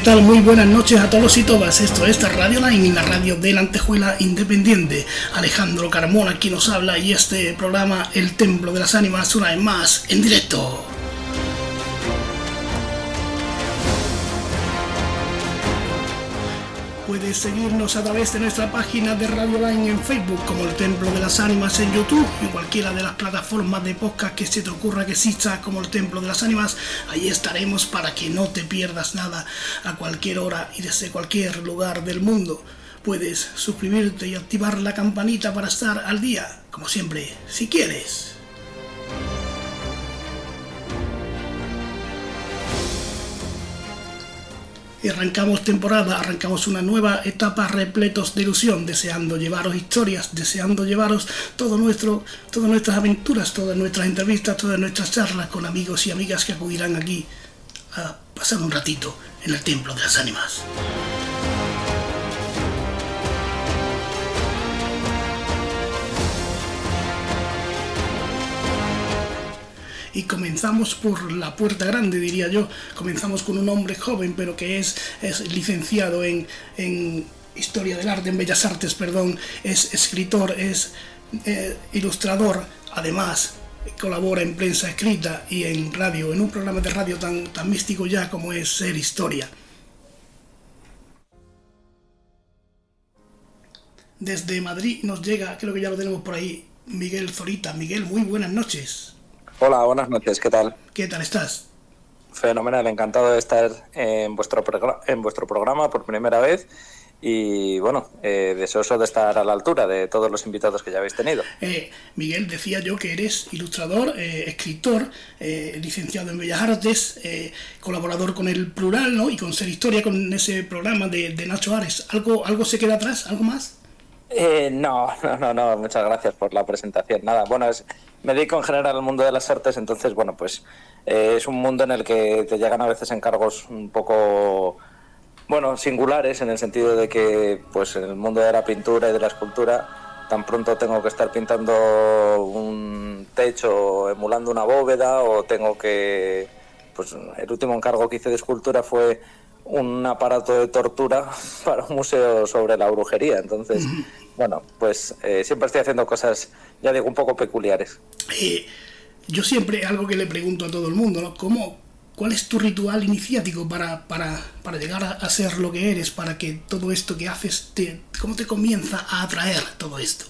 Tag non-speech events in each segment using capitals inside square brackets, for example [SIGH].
Hola, ¿qué tal? Muy buenas noches a todos y todas. Esto es Radio Line, la radio de la Antejuela Independiente. Alejandro Carmona aquí nos habla y este programa El Templo de las Ánimas una vez más en directo. Seguirnos a través de nuestra página de Radio Line en Facebook, como el Templo de las Ánimas en YouTube, y cualquiera de las plataformas de podcast que se te ocurra que exista, como el Templo de las Ánimas. Ahí estaremos para que no te pierdas nada a cualquier hora y desde cualquier lugar del mundo. Puedes suscribirte y activar la campanita para estar al día, como siempre, si quieres. Arrancamos temporada, arrancamos una nueva etapa repletos de ilusión, deseando llevaros historias, deseando llevaros todo nuestro, todas nuestras aventuras, todas nuestras entrevistas, todas nuestras charlas con amigos y amigas que acudirán aquí a pasar un ratito en el Templo de las Ánimas. Y comenzamos por la puerta grande, diría yo. Comenzamos con un hombre joven, pero que es, es licenciado en, Historia del Arte, en Bellas Artes, perdón, es escritor, es eh, ilustrador, además colabora en prensa escrita y en radio, en un programa de radio tan, tan místico ya como es Ser Historia. Desde Madrid nos llega, creo que ya lo tenemos por ahí, Miguel Zorita. Miguel, muy buenas noches. Hola, buenas noches, ¿qué tal? ¿Qué tal estás? Fenomenal, encantado de estar en vuestro, en vuestro programa por primera vez y bueno, eh, deseoso de estar a la altura de todos los invitados que ya habéis tenido. Eh, Miguel, decía yo que eres ilustrador, eh, escritor, licenciado en Bellas Artes, colaborador con el Plural ¿no? y con Ser Historia, con ese programa de, de Nacho Ares. ¿Algo, ¿Algo se queda atrás? ¿Algo más? no, [LAUGHS] no, no, no, muchas gracias por la presentación. Nada, bueno, es, me dedico en general al mundo de las artes, entonces, bueno, pues eh, es un mundo en el que te llegan a veces encargos un poco, bueno, singulares, en el sentido de que, pues en el mundo de la pintura y de la escultura, tan pronto tengo que estar pintando un techo emulando una bóveda o tengo que, pues el último encargo que hice de escultura fue un aparato de tortura para un museo sobre la brujería. Entonces, bueno, pues eh, siempre estoy haciendo cosas, ya digo, un poco peculiares. Eh, yo siempre, algo que le pregunto a todo el mundo, ¿no? ¿Cómo, ¿Cuál es tu ritual iniciático para, para, para llegar a, ser lo que eres, para que todo esto que haces, te, ¿cómo te comienza a atraer todo esto?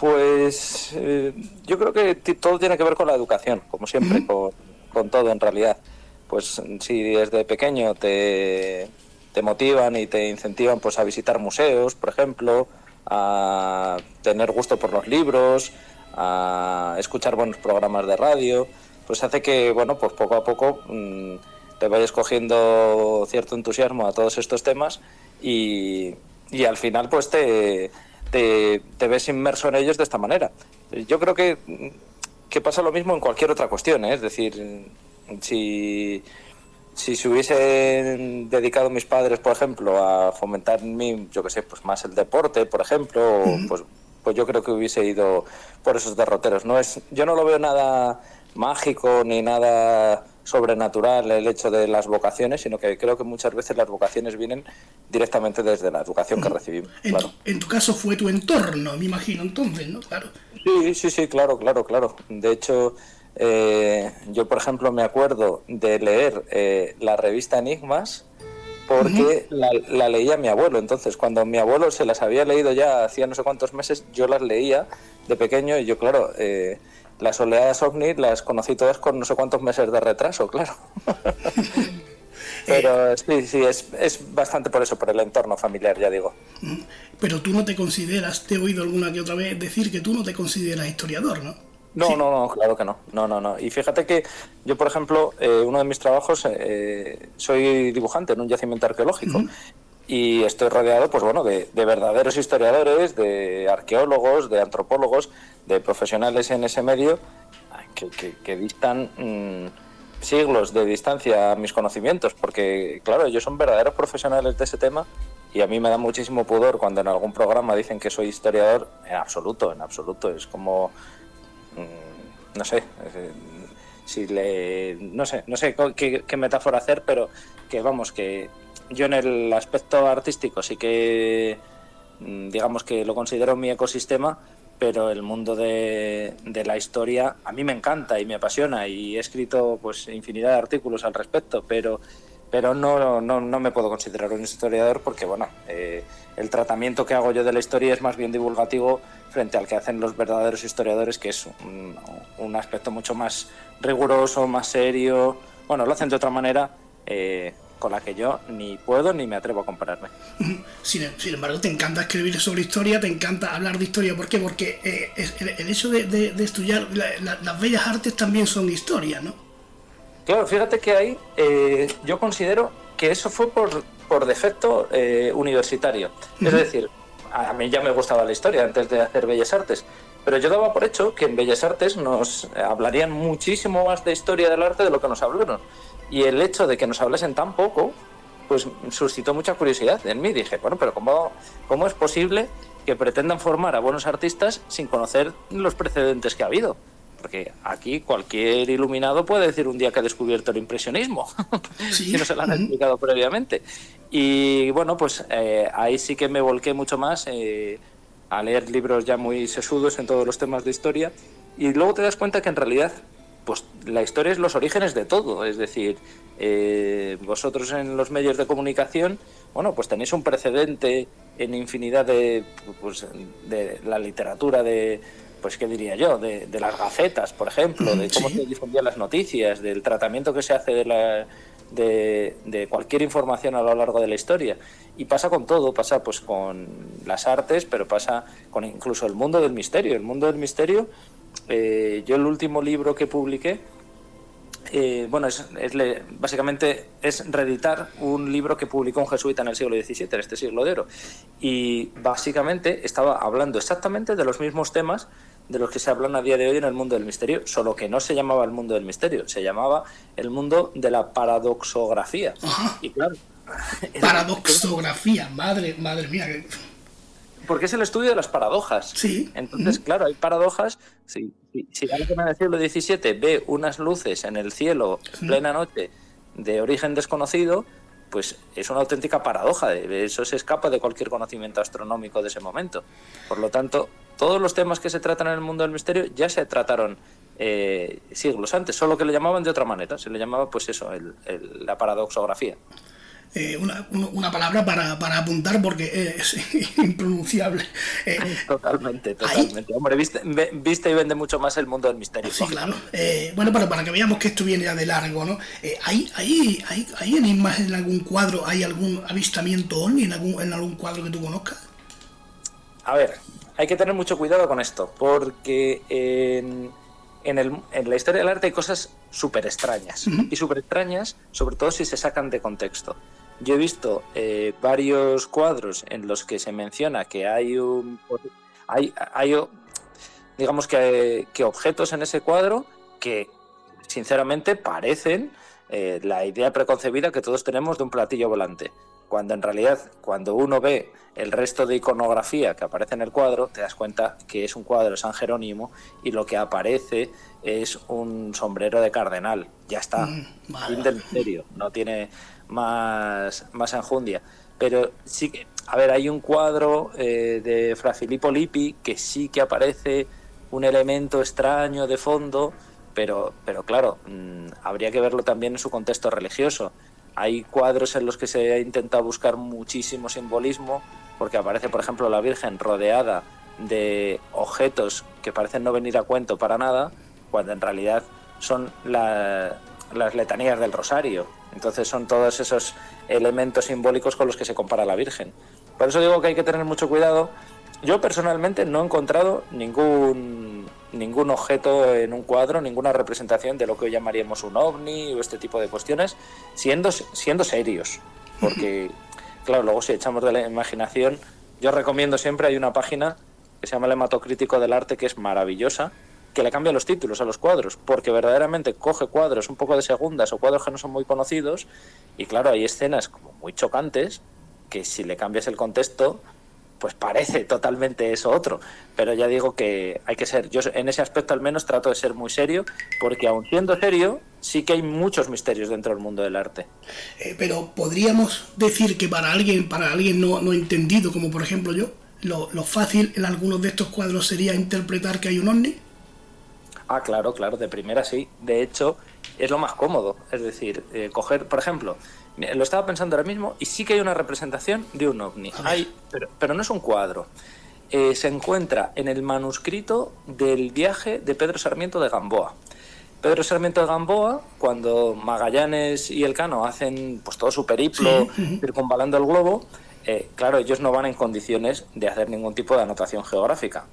Pues eh, yo creo que todo tiene que ver con la educación, como siempre, con, con todo en realidad pues si desde pequeño te, te motivan y te incentivan pues a visitar museos, por ejemplo, a tener gusto por los libros, a escuchar buenos programas de radio, pues hace que, bueno, pues poco a poco mm, te vayas cogiendo cierto entusiasmo a todos estos temas y, y al final pues te, te, te, ves inmerso en ellos de esta manera. Yo creo que, que pasa lo mismo en cualquier otra cuestión, ¿eh? es decir, si, si se hubiesen dedicado mis padres, por ejemplo, a fomentar mi, yo que sé, pues más el deporte, por ejemplo, pues, pues yo creo que hubiese ido por esos derroteros. No es, yo no lo veo nada mágico ni nada sobrenatural el hecho de las vocaciones, sino que creo que muchas veces las vocaciones vienen directamente desde la educación que recibimos. En, tu, en tu caso fue tu entorno, me imagino entonces, ¿no? Claro. Sí, sí, sí, claro, claro, claro. De hecho, eh, yo, por ejemplo, me acuerdo de leer eh, la revista Enigmas porque la, leía mi abuelo. Entonces, cuando mi abuelo se las había leído ya hacía no sé cuántos meses, yo las leía de pequeño y yo, claro, eh, las oleadas ovni las conocí todas con no sé cuántos meses de retraso, claro. [LAUGHS] Pero sí, sí, es, es bastante por eso, por el entorno familiar, ya digo. Pero tú no te consideras, te he oído alguna que otra vez decir que tú no te consideras historiador, ¿no? No, no, no, claro que no. No, no, no. Y fíjate que yo, por ejemplo, eh, uno de mis trabajos, eh, soy dibujante en un yacimiento arqueológico. Y estoy rodeado, pues bueno, de, verdaderos historiadores, de arqueólogos, de antropólogos, de profesionales en ese medio que, dictan mm, siglos de distancia a mis conocimientos, porque, claro, ellos son verdaderos profesionales de ese tema y a mí me da muchísimo pudor cuando en algún programa dicen que soy historiador, en absoluto, en absoluto. Es como no sé, si le no sé no sé qué, metáfora hacer pero que vamos que yo en el aspecto artístico sí que mm, digamos que lo considero mi ecosistema pero el mundo de, de, la historia a mí me encanta y me apasiona y he escrito pues infinidad de artículos al respecto pero pero no, no, no me puedo considerar un historiador porque bueno eh, el tratamiento que hago yo de la historia es más bien divulgativo frente al que hacen los verdaderos historiadores que es un, un aspecto mucho más riguroso más serio bueno lo hacen de otra manera eh, con la que yo ni puedo ni me atrevo a compararme. [LAUGHS] Sin, embargo, te encanta escribir sobre historia, te encanta hablar de historia. ¿Por qué? Porque eh, el, hecho de, estudiar las bellas artes también son historia, ¿no? Claro, fíjate que ahí eh, yo considero que eso fue por, por defecto eh, universitario. Es decir, a mí ya me gustaba la historia antes de hacer Bellas Artes, pero yo daba por hecho que en Bellas Artes nos hablarían muchísimo más de historia del arte de lo que nos hablaron. Y el hecho de que nos hablasen tan poco, pues suscitó mucha curiosidad en mí. Dije, bueno, pero ¿cómo, cómo es posible que pretendan formar a buenos artistas sin conocer los precedentes que ha habido? Porque aquí cualquier iluminado puede decir un día que ha descubierto el impresionismo, [LAUGHS] si no se lo han explicado previamente. Y bueno, pues eh, ahí sí que me volqué mucho más eh, a leer libros ya muy sesudos en todos los temas de historia. Y luego te das cuenta que en realidad pues la historia es los orígenes de todo. Es decir, eh, vosotros en los medios de comunicación, bueno, pues tenéis un precedente en infinidad de, pues, de la literatura de, pues qué diría yo, de, las gacetas, por ejemplo, de cómo se difundían las noticias, del tratamiento que se hace de, la, de, de, cualquier información a lo largo de la historia. Y pasa con todo, pasa pues con las artes, pero pasa con incluso el mundo del misterio. El mundo del misterio eh, yo el último libro que publiqué, eh, bueno, es, básicamente es reeditar un libro que publicó un jesuita en el siglo XVII, en este siglo de oro. Y básicamente estaba hablando exactamente de los mismos temas de los que se hablan a día de hoy en el mundo del misterio, solo que no se llamaba el mundo del misterio, se llamaba el mundo de la paradoxografía. Y claro. [LAUGHS] Paradoxografía, madre, madre mía porque es el estudio de las paradojas. Sí. Entonces, claro, hay paradojas. Si, si, alguien en el siglo XVII ve unas luces en el cielo en plena noche de origen desconocido, pues es una auténtica paradoja. Eso se escapa de cualquier conocimiento astronómico de ese momento. Por lo tanto, todos los temas que se tratan en el mundo del misterio ya se trataron eh, siglos antes, solo que le llamaban de otra manera. Se le llamaba, pues eso, la paradoxografía. Eh, una, una, palabra para, para, apuntar porque es [LAUGHS] impronunciable. Eh, totalmente, totalmente. Hombre, viste, viste, y vende mucho más el mundo del misterio. Sí, claro. Eh, bueno, pero para que veamos que esto viene ya de largo, ¿no? ¿hay, hay, hay, ¿Hay en algún cuadro, hay algún avistamiento OVNI en algún, en algún cuadro que tú conozcas? A ver, hay que tener mucho cuidado con esto, porque en, en, el, en la historia del arte hay cosas súper extrañas. Y súper extrañas, sobre todo si se sacan de contexto. Yo he visto eh, varios cuadros en los que se menciona que hay un. Hay, hay digamos que, que objetos en ese cuadro que, sinceramente, parecen eh, la idea preconcebida que todos tenemos de un platillo volante. Cuando en realidad, cuando uno ve el resto de iconografía que aparece en el cuadro, te das cuenta que es un cuadro de San Jerónimo y lo que aparece es un sombrero de cardenal. Ya está. Mm, del misterio. No tiene más, más enjundia. Pero sí que, a ver, hay un cuadro eh, de Fra Filippo Lippi que sí que aparece un elemento extraño de fondo, pero, pero claro, mm, habría que verlo también en su contexto religioso. Hay cuadros en los que se ha intentado buscar muchísimo simbolismo, porque aparece, por ejemplo, la Virgen rodeada de objetos que parecen no venir a cuento para nada, cuando en realidad son las letanías del rosario. Entonces son todos esos elementos simbólicos con los que se compara la Virgen. Por eso digo que hay que tener mucho cuidado. Yo personalmente no he encontrado ningún, ningún objeto en un cuadro, ninguna representación de lo que hoy llamaríamos un ovni o este tipo de cuestiones, siendo, siendo serios. Porque, claro, luego si echamos de la imaginación, yo recomiendo siempre, hay una página que se llama el hematocrítico del arte que es maravillosa, que le cambia los títulos a los cuadros, porque verdaderamente coge cuadros un poco de segundas o cuadros que no son muy conocidos, y claro, hay escenas como muy chocantes que si le cambias el contexto, pues parece [LAUGHS] totalmente eso otro. Pero ya digo que hay que ser, yo en ese aspecto al menos trato de ser muy serio, porque aun siendo serio, sí que hay muchos misterios dentro del mundo del arte. Eh, pero podríamos decir que para alguien, para alguien no, no entendido, como por ejemplo yo, lo, lo, fácil en algunos de estos cuadros sería interpretar que hay un ovni. Ah, claro, claro, de primera sí. De hecho, es lo más cómodo. Es decir, eh, coger, por ejemplo, lo estaba pensando ahora mismo y sí que hay una representación de un ovni. Hay, pero, pero no es un cuadro. Eh, se encuentra en el manuscrito del viaje de Pedro Sarmiento de Gamboa. Pedro Sarmiento de Gamboa, cuando Magallanes y Elcano hacen pues todo su periplo circunvalando el globo, eh, claro, ellos no van en condiciones de hacer ningún tipo de anotación geográfica.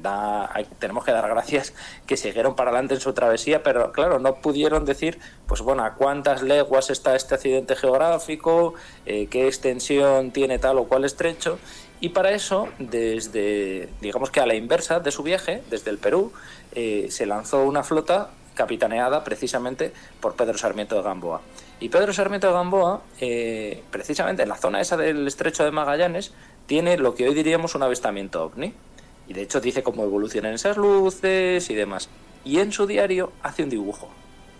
Da, tenemos que dar gracias que siguieron para adelante en su travesía, pero claro, no pudieron decir, pues bueno, a cuántas leguas está este accidente geográfico, eh, qué extensión tiene tal o cual estrecho. Y para eso, desde, digamos que a la inversa de su viaje, desde el Perú, eh, se lanzó una flota capitaneada precisamente por Pedro Sarmiento de Gamboa. Y Pedro Sarmiento de Gamboa, eh, precisamente en la zona esa del estrecho de Magallanes, tiene lo que hoy diríamos un avistamiento ovni. Y de hecho dice cómo evolucionan esas luces y demás. Y en su diario hace un dibujo.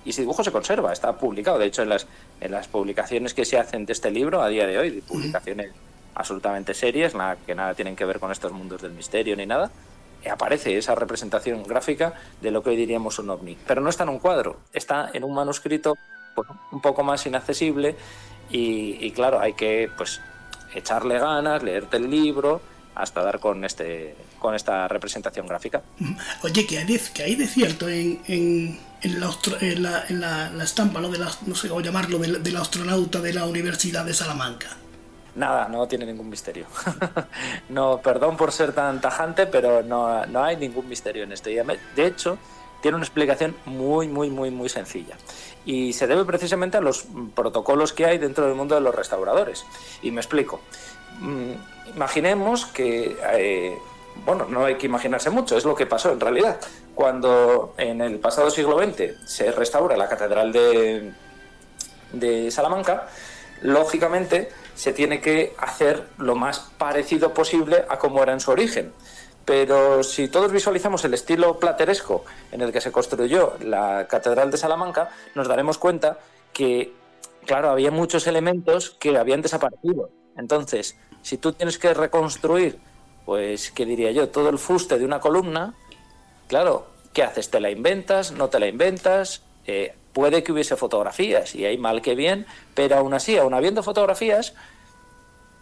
Y ese dibujo se conserva, está publicado. De hecho, en las, en las publicaciones que se hacen de este libro a día de hoy, publicaciones absolutamente serias, que nada tienen que ver con estos mundos del misterio ni nada, aparece esa representación gráfica de lo que hoy diríamos un ovni. Pero no está en un cuadro, está en un manuscrito un poco más inaccesible y, claro, hay que pues echarle ganas, leerte el libro hasta dar con este con esta representación gráfica. Oye, que hay de, que hay de cierto en, en, en, la, en, la, estampa, ¿no? De la, no sé cómo llamarlo, del, astronauta de la Universidad de Salamanca. Nada, no tiene ningún misterio. [LAUGHS] no, perdón por ser tan tajante, pero no, no hay ningún misterio en esto. De hecho, tiene una explicación muy, muy, muy, muy sencilla. Y se debe precisamente a los protocolos que hay dentro del mundo de los restauradores. Y me explico. Mm, imaginemos que, eh, bueno, no hay que imaginarse mucho, es lo que pasó en realidad. Cuando en el pasado siglo XX se restaura la Catedral de, de Salamanca, lógicamente se tiene que hacer lo más parecido posible a como era en su origen. Pero si todos visualizamos el estilo plateresco en el que se construyó la Catedral de Salamanca, nos daremos cuenta que, claro, había muchos elementos que habían desaparecido. Entonces, si tú tienes que reconstruir, pues, ¿qué diría yo? Todo el fuste de una columna, claro, ¿qué haces? ¿Te la inventas? ¿No te la inventas? Eh, puede que hubiese fotografías, y hay mal que bien, pero aún así, aún habiendo fotografías,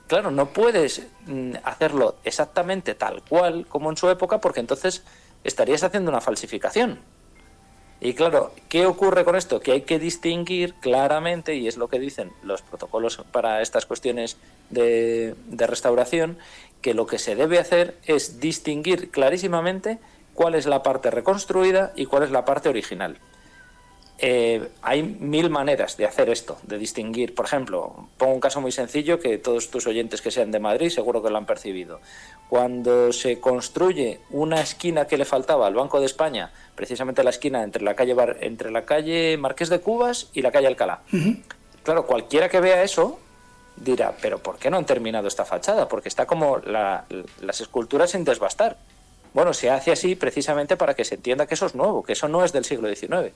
claro, no puedes mm, hacerlo exactamente tal cual como en su época porque entonces estarías haciendo una falsificación. Y claro, ¿qué ocurre con esto? Que hay que distinguir claramente, y es lo que dicen los protocolos para estas cuestiones de, de restauración, que lo que se debe hacer es distinguir clarísimamente cuál es la parte reconstruida y cuál es la parte original. Eh, hay mil maneras de hacer esto, de distinguir. Por ejemplo, pongo un caso muy sencillo que todos tus oyentes que sean de Madrid seguro que lo han percibido. Cuando se construye una esquina que le faltaba al Banco de España, precisamente la esquina entre la calle, entre la calle Marqués de Cubas y la calle Alcalá. Claro, cualquiera que vea eso dirá, pero ¿por qué no han terminado esta fachada? Porque está como las esculturas sin desbastar. Bueno, se hace así precisamente para que se entienda que eso es nuevo, que eso no es del siglo XIX.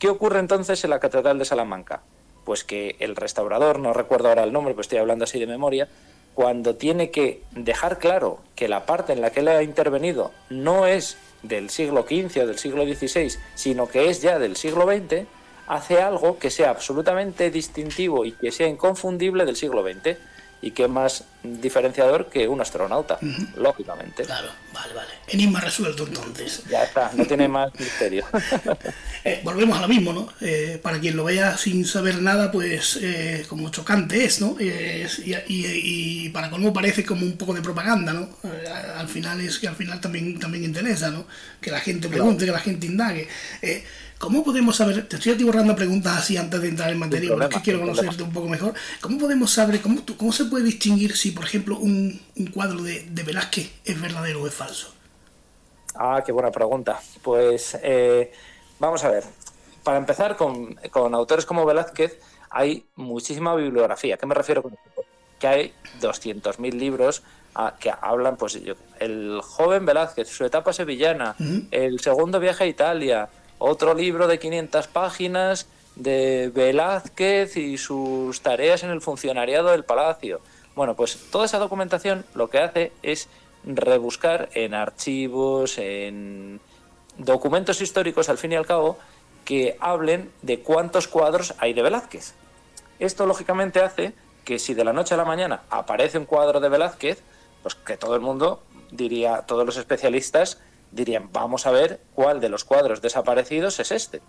¿Qué ocurre entonces en la Catedral de Salamanca? Pues que el restaurador, no recuerdo ahora el nombre, pero estoy hablando así de memoria, cuando tiene que dejar claro que la parte en la que él ha intervenido no es del siglo XV o del siglo XVI, sino que es ya del siglo XX, hace algo que sea absolutamente distintivo y que sea inconfundible del siglo XX y qué más diferenciador que un astronauta, lógicamente. Claro, vale, vale. Enigma resuelto entonces. Ya está, no tiene más [LAUGHS] misterio. [LAUGHS] Eh, volvemos a lo mismo, ¿no? Eh, para quien lo vea sin saber nada, pues eh, como chocante es, ¿no? y, para colmo parece como un poco de propaganda, ¿no? al final es que al final también, también interesa, ¿no? Que la gente pregunte, que la gente indague. ¿Cómo podemos saber, te estoy atiborrando preguntas así antes de entrar en materia, porque quiero conocerte un poco mejor, ¿cómo podemos saber, cómo, cómo se puede distinguir si, por ejemplo, un, cuadro de, Velázquez es verdadero o es falso? Ah, qué buena pregunta. Pues eh, vamos a ver, para empezar, con, autores como Velázquez hay muchísima bibliografía. ¿Qué me refiero con esto? Que hay 200.000 libros que hablan, pues el joven Velázquez, su etapa sevillana, el segundo viaje a Italia, otro libro de 500 páginas de Velázquez y sus tareas en el funcionariado del palacio. Bueno, pues toda esa documentación lo que hace es rebuscar en archivos, en documentos históricos, al fin y al cabo, que hablen de cuántos cuadros hay de Velázquez. Esto lógicamente hace que si de la noche a la mañana aparece un cuadro de Velázquez, pues que todo el mundo diría, todos los especialistas dirían, vamos a ver cuál de los cuadros desaparecidos es este.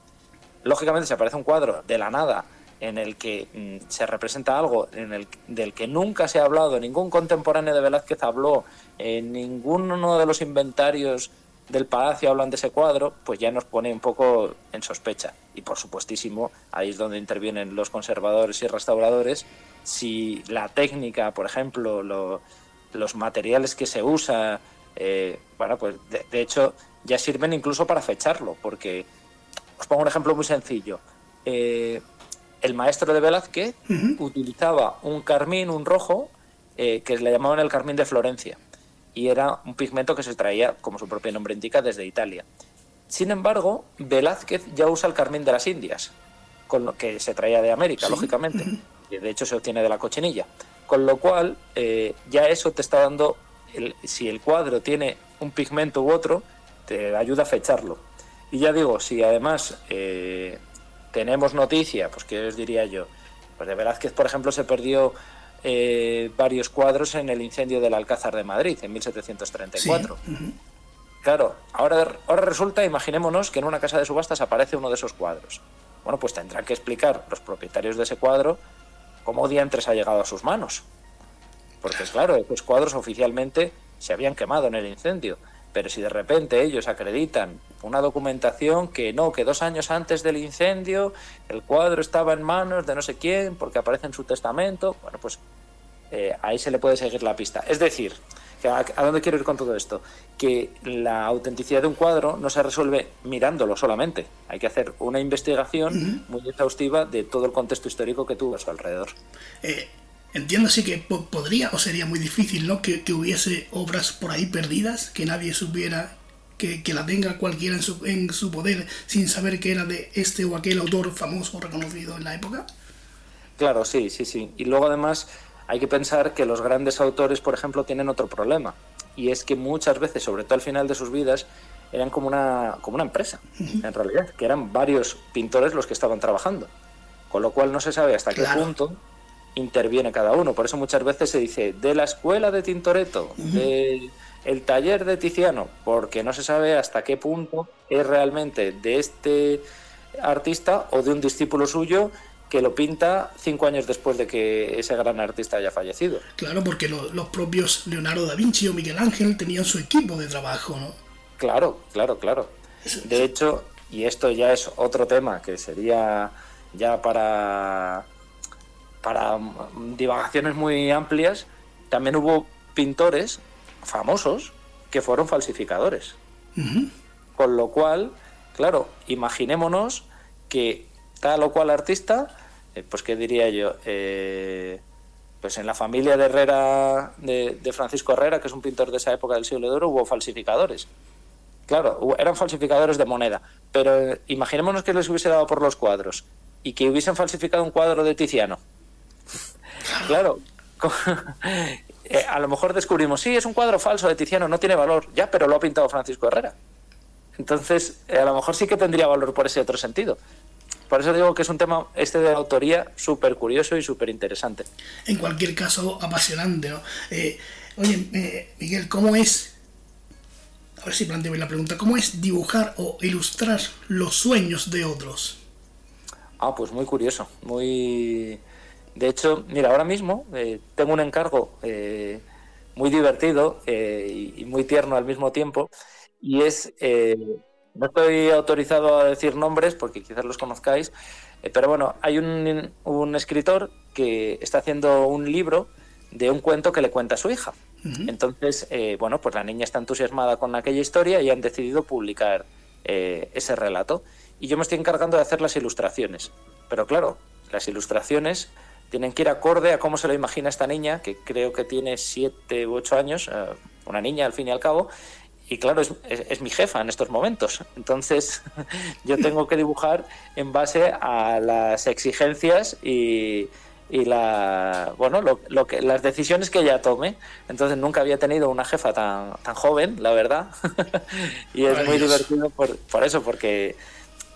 Lógicamente, si aparece un cuadro de la nada en el que mm, se representa algo en el, del que nunca se ha hablado, ningún contemporáneo de Velázquez habló, en ninguno de los inventarios del palacio hablan de ese cuadro, pues ya nos pone un poco en sospecha. Y por supuestísimo, ahí es donde intervienen los conservadores y restauradores. Si la técnica, por ejemplo, los materiales que se usa, eh, bueno, pues de, hecho ya sirven incluso para fecharlo, porque os pongo un ejemplo muy sencillo. Eh, el maestro de Velázquez utilizaba un carmín, un rojo, eh, que le llamaban el carmín de Florencia, y era un pigmento que se traía, como su propio nombre indica, desde Italia. Sin embargo, Velázquez ya usa el carmín de las Indias, con lo que se traía de América, lógicamente, y de hecho se obtiene de la cochinilla. Con lo cual, ya eso te está dando si el cuadro tiene un pigmento u otro, te ayuda a fecharlo. Y ya digo, si además eh, tenemos noticia, pues qué os diría yo, pues de Velázquez, por ejemplo, se perdió eh, varios cuadros en el incendio del Alcázar de Madrid en 1734. Claro, ahora, ahora resulta, imaginémonos que en una casa de subastas aparece uno de esos cuadros. Bueno, pues tendrán que explicar los propietarios de ese cuadro cómo diantres ha llegado a sus manos. Porque claro, esos cuadros oficialmente se habían quemado en el incendio. Pero si de repente ellos acreditan una documentación que no, que dos años antes del incendio el cuadro estaba en manos de no sé quién porque aparece en su testamento, bueno, pues eh, ahí se le puede seguir la pista. Es decir, ¿a, dónde quiero ir con todo esto? Que la autenticidad de un cuadro no se resuelve mirándolo solamente. Hay que hacer una investigación muy exhaustiva de todo el contexto histórico que tuvo a su alrededor. Eh, Entiendo así que podría o sería muy difícil, ¿no? Que, hubiese obras por ahí perdidas, que nadie supiera, que, la tenga cualquiera en su, en su poder sin saber que era de este o aquel autor famoso o reconocido en la época. Claro, sí, sí, sí. Y luego además hay que pensar que los grandes autores, por ejemplo, tienen otro problema. Y es que muchas veces, sobre todo al final de sus vidas, eran como una, como una empresa, en realidad, que eran varios pintores los que estaban trabajando. Con lo cual no se sabe hasta qué punto interviene cada uno. Por eso muchas veces se dice de la escuela de Tintoretto, del el taller de Tiziano, porque no se sabe hasta qué punto es realmente de este artista o de un discípulo suyo que lo pinta cinco años después de que ese gran artista haya fallecido. Claro, porque los propios Leonardo da Vinci o Miguel Ángel tenían su equipo de trabajo, ¿no? Claro, claro, claro. De hecho, y esto ya es otro tema que sería ya para para divagaciones muy amplias, también hubo pintores famosos que fueron falsificadores. Con lo cual, claro, imaginémonos que tal o cual artista, eh, pues qué diría yo, eh, pues en la familia de Herrera, de, Francisco Herrera, que es un pintor de esa época del siglo de oro, hubo falsificadores. Claro, eran falsificadores de moneda, pero imaginémonos que les hubiese dado por los cuadros y que hubiesen falsificado un cuadro de Tiziano. [LAUGHS] Claro. [LAUGHS] Eh, a lo mejor descubrimos, sí, es un cuadro falso de Tiziano, no tiene valor, ya, pero lo ha pintado Francisco Herrera. Entonces, eh, a lo mejor sí que tendría valor por ese otro sentido. Por eso digo que es un tema, este de autoría, súper curioso y súper interesante. En cualquier caso, apasionante, ¿no? Eh, oye, Miguel, ¿cómo es? A ver si planteo la pregunta. ¿Cómo es dibujar o ilustrar los sueños de otros? Ah, pues muy curioso, muy de hecho, mira, ahora mismo eh, tengo un encargo eh, muy divertido eh, y muy tierno al mismo tiempo, y es, no estoy autorizado a decir nombres porque quizás los conozcáis, pero bueno, hay un, un, escritor que está haciendo un libro de un cuento que le cuenta a su hija. Entonces, bueno, pues la niña está entusiasmada con aquella historia y han decidido publicar ese relato. Y yo me estoy encargando de hacer las ilustraciones. Pero claro, las ilustraciones tienen que ir acorde a cómo se lo imagina esta niña, que creo que tiene siete u ocho años, eh, una niña al fin y al cabo, y claro, es, mi jefa en estos momentos. Entonces, [LAUGHS] yo tengo que dibujar en base a las exigencias y, y la bueno lo, que las decisiones que ella tome. Entonces nunca había tenido una jefa tan tan joven la verdad. [LAUGHS] Y es muy divertido por, por, eso porque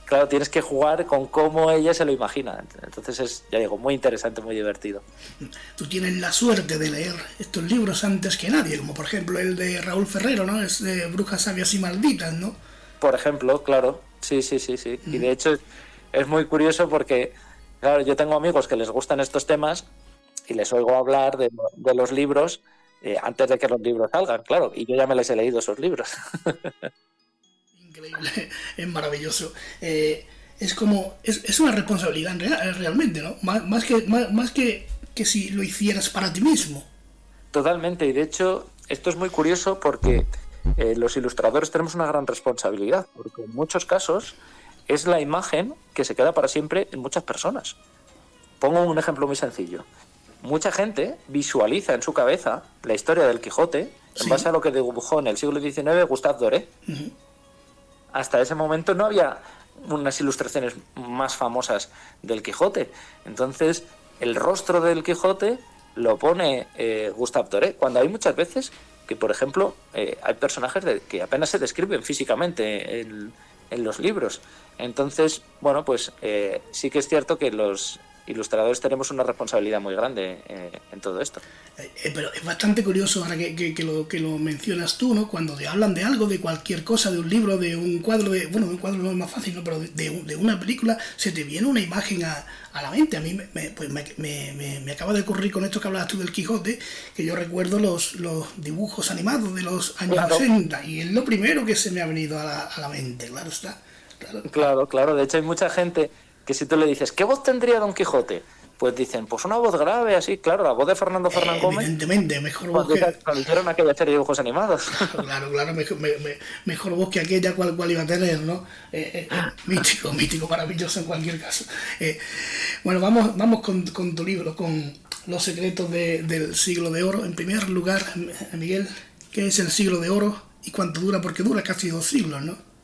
claro tienes que jugar con cómo ella se lo imagina. Entonces es ya digo muy interesante muy divertido. Tú tienes la suerte de leer estos libros antes que nadie como por ejemplo el de Raúl Ferrero no es de brujas sabias y malditas no por ejemplo claro. Sí sí sí sí. Y de hecho es muy curioso porque Claro, yo tengo amigos que les gustan estos temas y les oigo hablar de, los libros eh, antes de que los libros salgan, claro, y yo ya me les he leído esos libros. [LAUGHS] Increíble, [LAUGHS] es maravilloso. Eh, es como, es, una responsabilidad realmente, ¿no? Más, que, más, que, que si lo hicieras para ti mismo. Totalmente, y de hecho, esto es muy curioso porque eh, los ilustradores tenemos una gran responsabilidad, porque en muchos casos es la imagen que se queda para siempre en muchas personas. Pongo un ejemplo muy sencillo. Mucha gente visualiza en su cabeza la historia del Quijote en base a lo que dibujó en el siglo XIX Gustave Doré. Hasta ese momento no había unas ilustraciones más famosas del Quijote. Entonces, el rostro del Quijote lo pone eh, Gustave Doré, cuando hay muchas veces que, por ejemplo, eh, hay personajes que apenas se describen físicamente en, los libros. Entonces, bueno, pues eh, sí que es cierto que los ilustradores tenemos una responsabilidad muy grande eh, en todo esto. Eh, pero es bastante curioso ahora que, lo, que lo mencionas tú, ¿no? Cuando te hablan de algo, de cualquier cosa, de un libro, de un cuadro, de, bueno, un cuadro no es más fácil, ¿no? Pero de, una película, se te viene una imagen a, la mente. A mí me, pues me, acaba de ocurrir con esto que hablabas tú del Quijote, que yo recuerdo los, los dibujos animados de los años 60 y es lo primero que se me ha venido a la, a la mente, claro está. Claro. claro, De hecho, hay mucha gente que si tú le dices, ¿qué voz tendría Don Quijote? Pues dicen, pues una voz grave, así, claro, la voz de Fernando Fernán Gómez. Evidentemente, mejor voz que. Cuando hicieron aquella serie de dibujos animados. [LAUGHS] claro, claro, mejor, mejor voz que aquella cual, cual iba a tener, ¿no? Eh, eh, eh, mítico, mítico, maravilloso en cualquier caso. bueno, vamos, vamos con, con, tu libro, con Los secretos del siglo de oro. En primer lugar, Miguel, ¿qué es el siglo de oro y cuánto dura? Porque dura casi dos siglos, ¿no?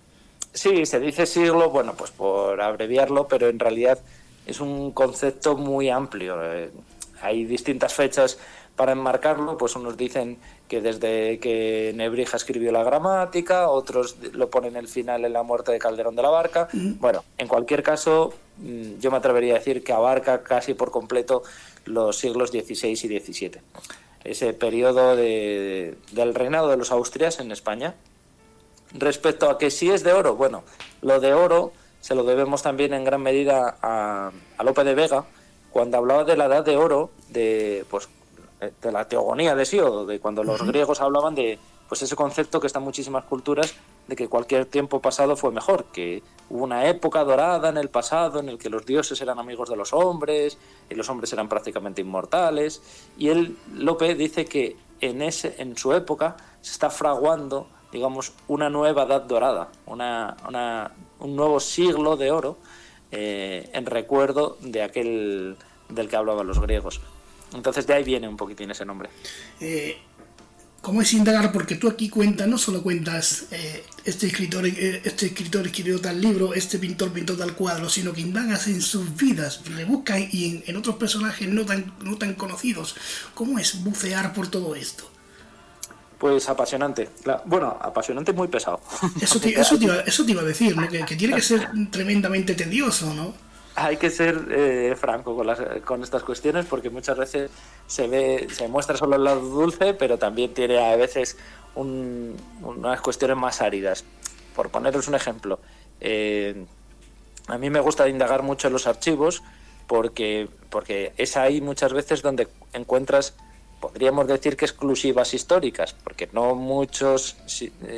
Sí, se dice siglo, bueno, pues por abreviarlo, pero en realidad es un concepto muy amplio. Eh, hay distintas fechas para enmarcarlo, pues unos dicen que desde que Nebrija escribió la gramática, otros lo ponen el final en la muerte de Calderón de la Barca. Bueno, en cualquier caso, mm, yo me atrevería a decir que abarca casi por completo los siglos XVI y XVII. Ese periodo del reinado de los Austrias en España, Respecto a que si es de oro, bueno, lo de oro se lo debemos también en gran medida a, Lope de Vega, cuando hablaba de la edad de oro, de, pues, de la teogonía de Siodo, de cuando los griegos hablaban de pues ese concepto que está en muchísimas culturas de que cualquier tiempo pasado fue mejor, que hubo una época dorada en el pasado en el que los dioses eran amigos de los hombres y los hombres eran prácticamente inmortales. Y él, Lope, dice que en, ese, en su época se está fraguando digamos, una nueva edad dorada, una, un nuevo siglo de oro eh, en recuerdo de aquel del que hablaban los griegos. Entonces de ahí viene un poquitín ese nombre. Eh, ¿Cómo es indagar? Porque tú aquí cuentas, no solo cuentas eh, este escritor este escritor escribió tal libro, este pintor pintó tal cuadro, sino que indagas en sus vidas, rebuscas y en, en, otros personajes no tan, no tan conocidos. ¿Cómo es bucear por todo esto? Pues apasionante. bueno, apasionante muy pesado. [LAUGHS] Eso te, eso te, iba, a decir, que, tiene que ser tremendamente tedioso, ¿no? Hay que ser eh, franco con, las, con estas cuestiones porque muchas veces se ve, se muestra solo el lado dulce, pero también tiene a veces unas cuestiones más áridas. Por poneros un ejemplo, eh, a mí me gusta indagar mucho en los archivos porque, porque es ahí muchas veces donde encuentras podríamos decir que exclusivas históricas, porque no muchos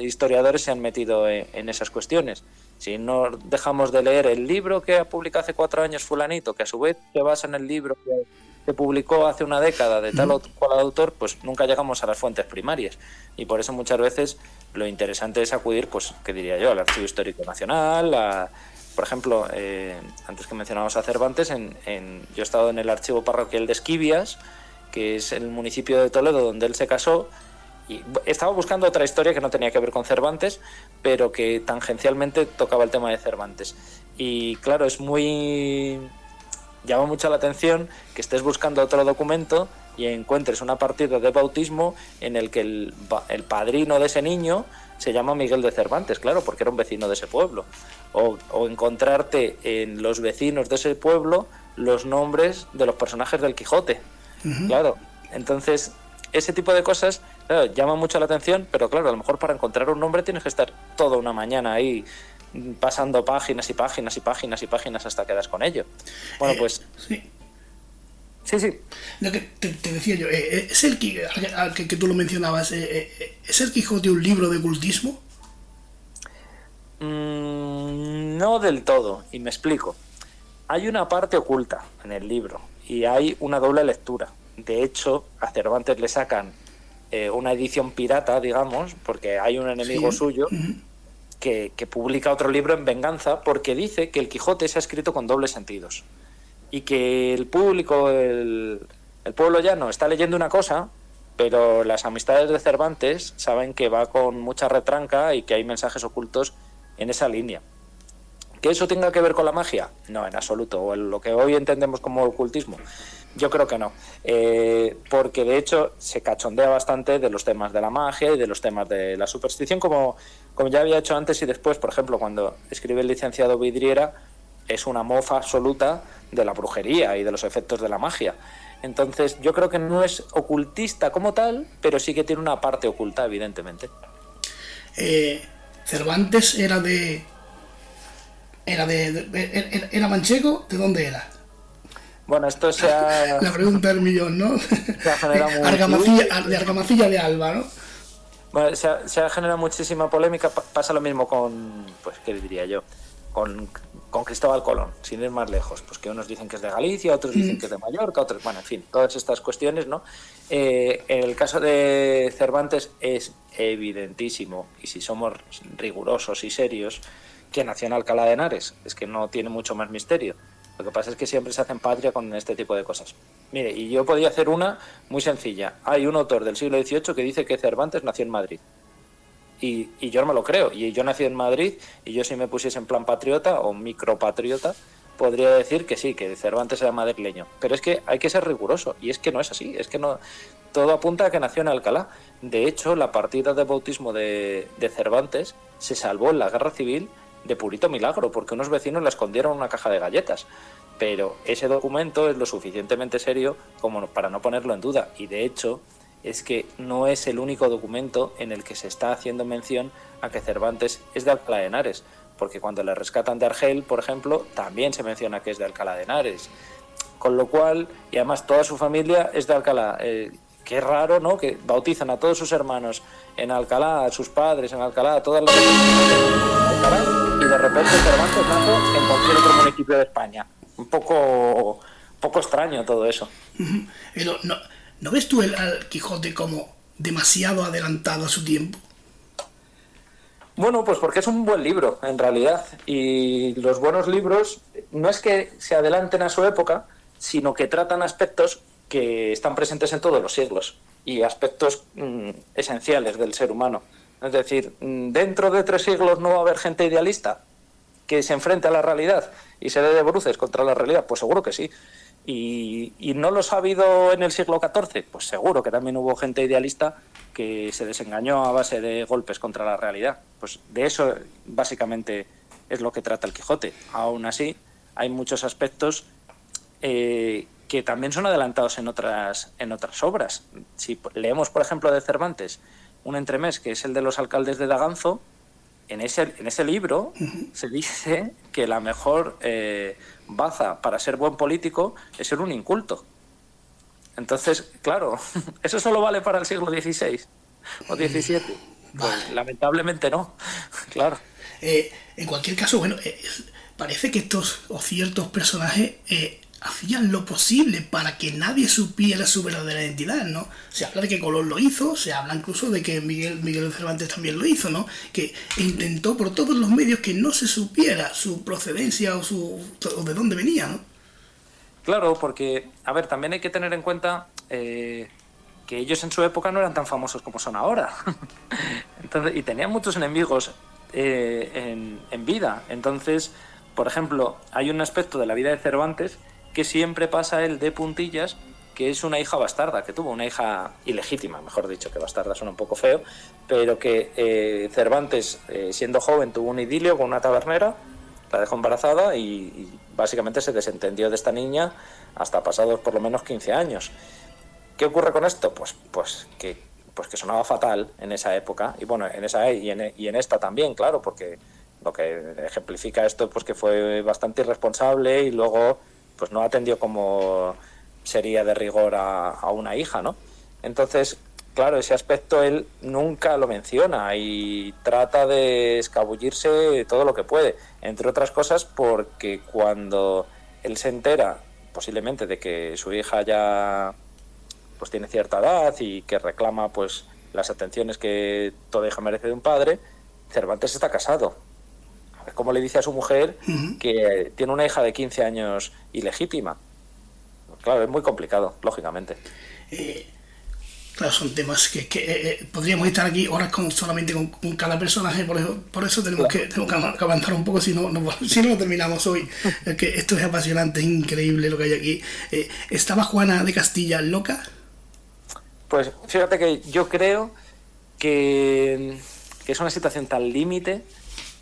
historiadores se han metido en, esas cuestiones. Si no dejamos de leer el libro que ha publicado hace cuatro años fulanito, que a su vez se basa en el libro que, publicó hace una década de tal o cual autor, pues nunca llegamos a las fuentes primarias. Y por eso muchas veces lo interesante es acudir, pues, ¿qué diría yo?, al Archivo Histórico Nacional, a, por ejemplo, eh, antes que mencionábamos a Cervantes, en, yo he estado en el archivo parroquial de Esquivias, que es el municipio de Toledo donde él se casó, y estaba buscando otra historia que no tenía que ver con Cervantes, pero que tangencialmente tocaba el tema de Cervantes. Y claro, es muy... llama mucho la atención que estés buscando otro documento y encuentres una partida de bautismo en el que el, el padrino de ese niño se llama Miguel de Cervantes, claro, porque era un vecino de ese pueblo. O, o, encontrarte en los vecinos de ese pueblo los nombres de los personajes del Quijote. Claro, entonces ese tipo de cosas claro, llama mucho la atención, pero claro, a lo mejor para encontrar un nombre tienes que estar toda una mañana ahí pasando páginas y páginas y páginas y páginas hasta que das con ello. Bueno, eh, pues... Sí. Sí, sí. Lo que te, decía yo, eh, eh, es el que, que, tú lo mencionabas, ¿es el Quijote un libro de cultismo? Mm, no del todo, y me explico. Hay una parte oculta en el libro y hay una doble lectura. De hecho, a Cervantes le sacan eh, una edición pirata, digamos, porque hay un enemigo suyo que, publica otro libro en venganza porque dice que el Quijote se ha escrito con dobles sentidos y que el público, el, el pueblo llano, está leyendo una cosa, pero las amistades de Cervantes saben que va con mucha retranca y que hay mensajes ocultos en esa línea. ¿Que eso tenga que ver con la magia? No, en absoluto. O lo que hoy entendemos como ocultismo. Yo creo que no, eh, porque de hecho se cachondea bastante de los temas de la magia y de los temas de la superstición, como, como ya había hecho antes y después, por ejemplo, cuando escribe el licenciado Vidriera, es una mofa absoluta de la brujería y de los efectos de la magia. Entonces, yo creo que no es ocultista como tal, pero sí que tiene una parte oculta, evidentemente. Eh, Cervantes era de. Era de, era manchego, ¿de dónde era? Bueno, esto se ha... [LAUGHS] La pregunta del millón, ¿no? Se ha generado [LAUGHS] Argamacilla, de Argamacilla de Alba, ¿no? Bueno, se ha, se ha, generado muchísima polémica. Pasa lo mismo con, pues, ¿qué diría yo? Con, con, Cristóbal Colón, sin ir más lejos. Pues que unos dicen que es de Galicia, otros dicen mm. que es de Mallorca, otros, bueno, en fin, todas estas cuestiones, ¿no? Eh, en el caso de Cervantes es evidentísimo, y si somos rigurosos y serios, que nació en Alcalá de Henares. Es que no tiene mucho más misterio. Lo que pasa es que siempre se hacen patria con este tipo de cosas. Mire, y yo podía hacer una muy sencilla. Hay un autor del siglo XVIII que dice que Cervantes nació en Madrid. Y, yo no me lo creo. Y yo nací en Madrid y yo si me pusiese en plan patriota o micropatriota, podría decir que sí, que Cervantes era madrileño. Pero es que hay que ser riguroso. Y es que no es así. Es que no. Todo apunta a que nació en Alcalá. De hecho, la partida de bautismo de, de Cervantes se salvó en la guerra civil de purito milagro, porque unos vecinos le escondieron una caja de galletas. Pero ese documento es lo suficientemente serio como para no ponerlo en duda. Y de hecho, es que no es el único documento en el que se está haciendo mención a que Cervantes es de Alcalá de Henares. Porque cuando le rescatan de Argel, por ejemplo, también se menciona que es de Alcalá de Henares. Con lo cual, y además toda su familia es de Alcalá. Eh, qué raro, ¿no? Que bautizan a todos sus hermanos en Alcalá, a sus padres en Alcalá, a todas las y de repente Cervantes nace en cualquier otro municipio de España. Un poco, poco extraño todo eso. ¿no, ves tú el, al Quijote como demasiado adelantado a su tiempo? Bueno, pues porque es un buen libro, en realidad. Y los buenos libros no es que se adelanten a su época, sino que tratan aspectos que están presentes en todos los siglos y aspectos mm, esenciales del ser humano. Es decir, mm, dentro de tres siglos no va a haber gente idealista que se enfrente a la realidad y se dé de bruces contra la realidad. Pues seguro que sí. Y, no los ha habido en el siglo XIV. Pues seguro que también hubo gente idealista que se desengañó a base de golpes contra la realidad. Pues de eso básicamente es lo que trata el Quijote. Aún así, hay muchos aspectos eh, que también son adelantados en otras, en otras obras. Si leemos, por ejemplo, de Cervantes, un entremés que es el de los alcaldes de Daganzo, en ese, en ese libro se dice que la mejor eh, baza para ser buen político es ser un inculto. Entonces, claro, [LAUGHS] ¿eso solo vale para el siglo XVI o XVII? Pues lamentablemente no, [LAUGHS] claro. Eh, en cualquier caso, bueno, eh, parece que estos o ciertos personajes hacían lo posible para que nadie supiera su verdadera identidad, ¿no? Se habla de que Colón lo hizo, se habla incluso de que Miguel, Miguel Cervantes también lo hizo, ¿no? Que intentó por todos los medios que no se supiera su procedencia o, su, o de dónde venía, ¿no? Claro, porque, a ver, también hay que tener en cuenta eh, que ellos en su época no eran tan famosos como son ahora. [LAUGHS] Entonces, y tenían muchos enemigos eh, en, en vida. Entonces, por ejemplo, hay un aspecto de la vida de Cervantes que siempre pasa el de puntillas, que es una hija bastarda, que tuvo una hija ilegítima, mejor dicho, que bastarda suena un poco feo, pero que eh, Cervantes, eh, siendo joven, tuvo un idilio con una tabernera, la dejó embarazada y, básicamente se desentendió de esta niña hasta pasados por lo menos 15 años. ¿Qué ocurre con esto? Pues, pues que pues que sonaba fatal en esa época y bueno en esa y y en esta también claro porque lo que ejemplifica esto pues que fue bastante irresponsable y luego pues no atendió como sería de rigor a, una hija, ¿no? Entonces, claro, ese aspecto él nunca lo menciona y trata de escabullirse todo lo que puede, entre otras cosas porque cuando él se entera posiblemente de que su hija ya pues tiene cierta edad y que reclama pues las atenciones que toda hija merece de un padre, Cervantes está casado es como le dice a su mujer que tiene una hija de 15 años ilegítima. Claro, es muy complicado, lógicamente. Eh, claro, son temas que, eh, eh, podríamos estar aquí horas con, solamente con, cada personaje, por eso, por eso tenemos, que, avanzar un poco, si no, no, [LAUGHS] si no terminamos hoy. [LAUGHS] que esto es apasionante, es increíble lo que hay aquí. ¿Estaba Juana de Castilla loca? Pues fíjate que yo creo que, que es una situación tan límite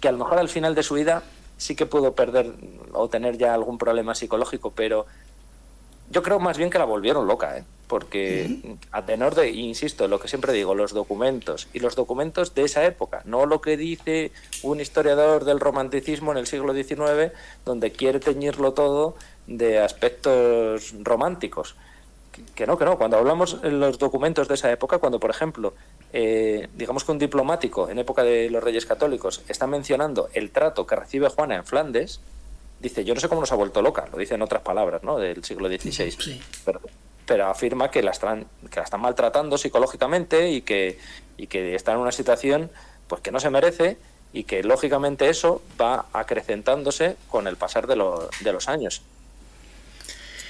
que a lo mejor al final de su vida sí que pudo perder o tener ya algún problema psicológico, pero yo creo más bien que la volvieron loca, ¿eh? porque a tenor de, insisto, lo que siempre digo, los documentos y los documentos de esa época, no lo que dice un historiador del romanticismo en el siglo XIX, donde quiere teñirlo todo de aspectos románticos. Que no, que no. Cuando hablamos en los documentos de esa época, cuando, por ejemplo, eh, digamos que un diplomático en época de los Reyes Católicos está mencionando el trato que recibe Juana en Flandes, dice, yo no sé cómo nos ha vuelto loca, lo dice en otras palabras, ¿no? Del siglo XVI. Pero, pero, afirma que la, están, que la están maltratando psicológicamente y que, y que está en una situación pues que no se merece y que lógicamente eso va acrecentándose con el pasar de, de los años.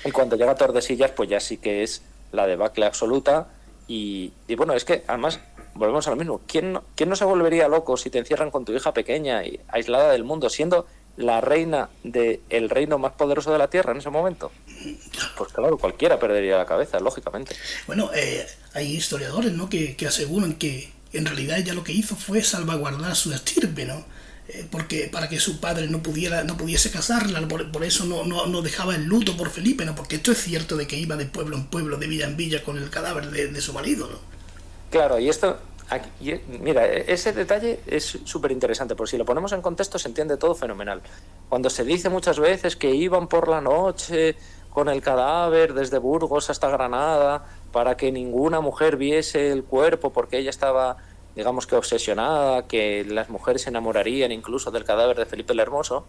Y cuando llega a Tordesillas, pues ya sí que es la debacle absoluta. Y, bueno, es que además volvemos a lo mismo. ¿Quién no, ¿Quién no se volvería loco si te encierran con tu hija pequeña y aislada del mundo, siendo la reina del reino más poderoso de la tierra en ese momento? Pues claro, cualquiera perdería la cabeza, lógicamente. Bueno, eh, hay historiadores ¿no? que, que aseguran que en realidad ella lo que hizo fue salvaguardar su estirpe, ¿no? Eh, porque para que su padre no pudiera no pudiese casarla por, eso no, no, dejaba el luto por Felipe no porque esto es cierto de que iba de pueblo en pueblo de villa en villa con el cadáver de, su marido no Claro, y esto, mira, ese detalle es súper interesante, porque si lo ponemos en contexto se entiende todo fenomenal. Cuando se dice muchas veces que iban por la noche con el cadáver desde Burgos hasta Granada para que ninguna mujer viese el cuerpo porque ella estaba, digamos que obsesionada, que las mujeres se enamorarían incluso del cadáver de Felipe el Hermoso,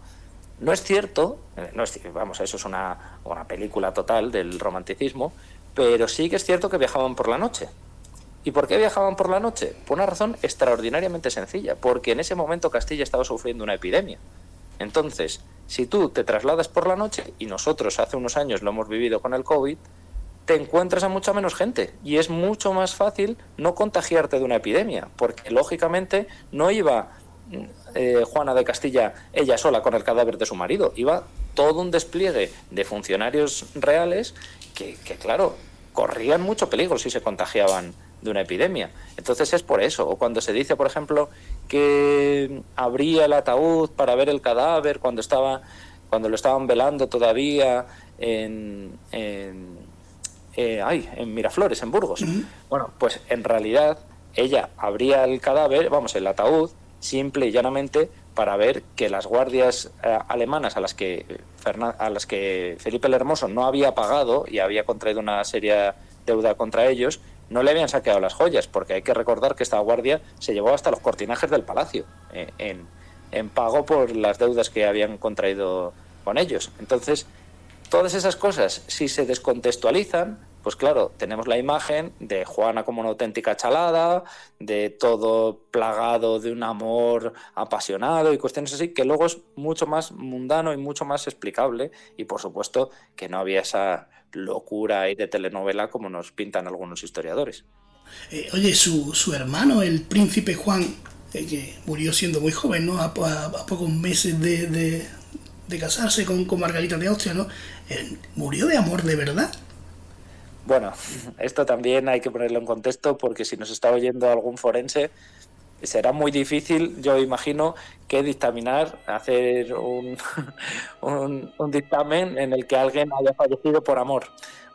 no es cierto, eh, no es, vamos, eso es una, una película total del romanticismo, pero sí que es cierto que viajaban por la noche. ¿Y por qué viajaban por la noche? Por una razón extraordinariamente sencilla, porque en ese momento Castilla estaba sufriendo una epidemia. Entonces, si tú te trasladas por la noche, y nosotros hace unos años lo hemos vivido con el COVID, te encuentras a mucha menos gente y es mucho más fácil no contagiarte de una epidemia, porque lógicamente no iba eh, Juana de Castilla ella sola con el cadáver de su marido, iba todo un despliegue de funcionarios reales que, que claro, corrían mucho peligro si se contagiaban de una epidemia. Entonces es por eso. O cuando se dice, por ejemplo, que abría el ataúd para ver el cadáver cuando estaba cuando lo estaban velando todavía en, en, eh, en Miraflores, en Burgos. Bueno, pues en realidad ella abría el cadáver, vamos, el ataúd, simple y llanamente para ver que las guardias eh, alemanas a las que a las que Felipe el Hermoso no había pagado y había contraído una seria deuda contra ellos, no le habían saqueado las joyas, porque hay que recordar que esta guardia se llevó hasta los cortinajes del palacio eh, en, pago por las deudas que habían contraído con ellos. Entonces, todas esas cosas, si se descontextualizan, pues claro, tenemos la imagen de Juana como una auténtica chalada, de todo plagado de un amor apasionado y cuestiones así, que luego es mucho más mundano y mucho más explicable. Y por supuesto que no había esa locura de telenovela como nos pintan algunos historiadores. Eh, oye, su, hermano, el príncipe Juan, eh, que murió siendo muy joven, ¿no? A, pocos meses de, casarse con, con, Margarita de Austria, ¿no? Eh, ¿Murió de amor de verdad? Bueno, [LAUGHS] esto también hay que ponerlo en contexto porque si nos está oyendo algún forense, será muy difícil, yo imagino, que dictaminar, hacer [LAUGHS] un, un, dictamen en el que alguien haya fallecido por amor.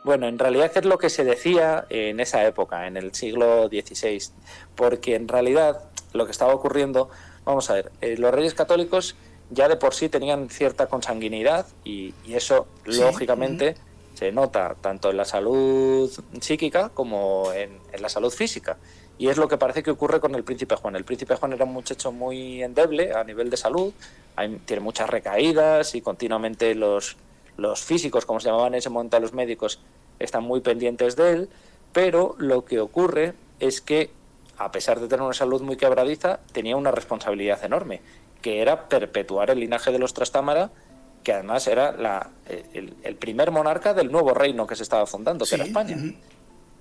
Bueno, en realidad es lo que se decía en esa época, en el siglo XVI, porque en realidad lo que estaba ocurriendo, vamos a ver, eh, los reyes católicos ya de por sí tenían cierta consanguinidad y, eso, lógicamente, se nota tanto en la salud psíquica como en, la salud física. Y es lo que parece que ocurre con el príncipe Juan. El príncipe Juan era un muchacho muy endeble a nivel de salud, tiene muchas recaídas y continuamente los, los físicos, como se llamaban en ese momento los médicos, están muy pendientes de él, pero lo que ocurre es que, a pesar de tener una salud muy quebradiza, tenía una responsabilidad enorme, que era perpetuar el linaje de los Trastámara que además era la, el, primer monarca del nuevo reino que se estaba fundando, que era España.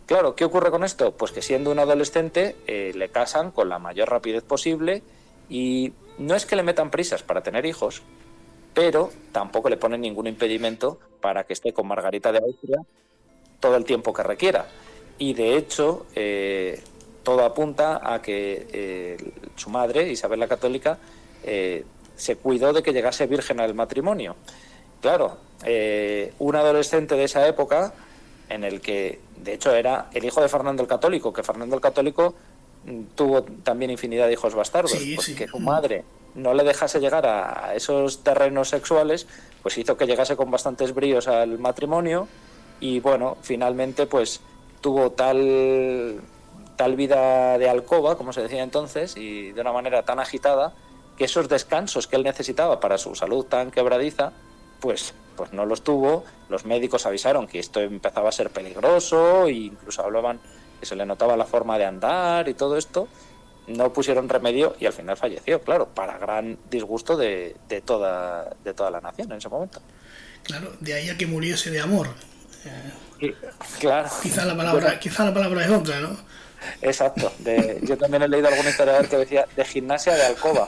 Claro, ¿qué ocurre con esto? Pues que siendo un adolescente eh, le casan con la mayor rapidez posible y no es que le metan prisas para tener hijos, pero tampoco le ponen ningún impedimento para que esté con Margarita de Austria todo el tiempo que requiera. Y de hecho, eh, todo apunta a que eh, su madre, Isabel la Católica, se cuidó de que llegase virgen al matrimonio. Claro, eh, un adolescente de esa época, en el que de hecho era el hijo de Fernando el Católico, que Fernando el Católico mm, tuvo también infinidad de hijos bastardos, porque su madre no le dejase llegar a esos terrenos sexuales, pues hizo que llegase con bastantes bríos al matrimonio y bueno, finalmente pues tuvo tal tal vida de alcoba, como se decía entonces, y de una manera tan agitada, que esos descansos que él necesitaba para su salud tan quebradiza, pues, pues no los tuvo. Los médicos avisaron que esto empezaba a ser peligroso e incluso hablaban que se le notaba la forma de andar y todo esto. No pusieron remedio y al final falleció, claro, para gran disgusto de, de toda, de toda la nación en ese momento. Claro, de ahí a que muriese de amor. claro. Quizá la palabra, quizá la palabra es otra, ¿no? Exacto. De, yo también he leído algún historiador que decía de gimnasia de alcoba.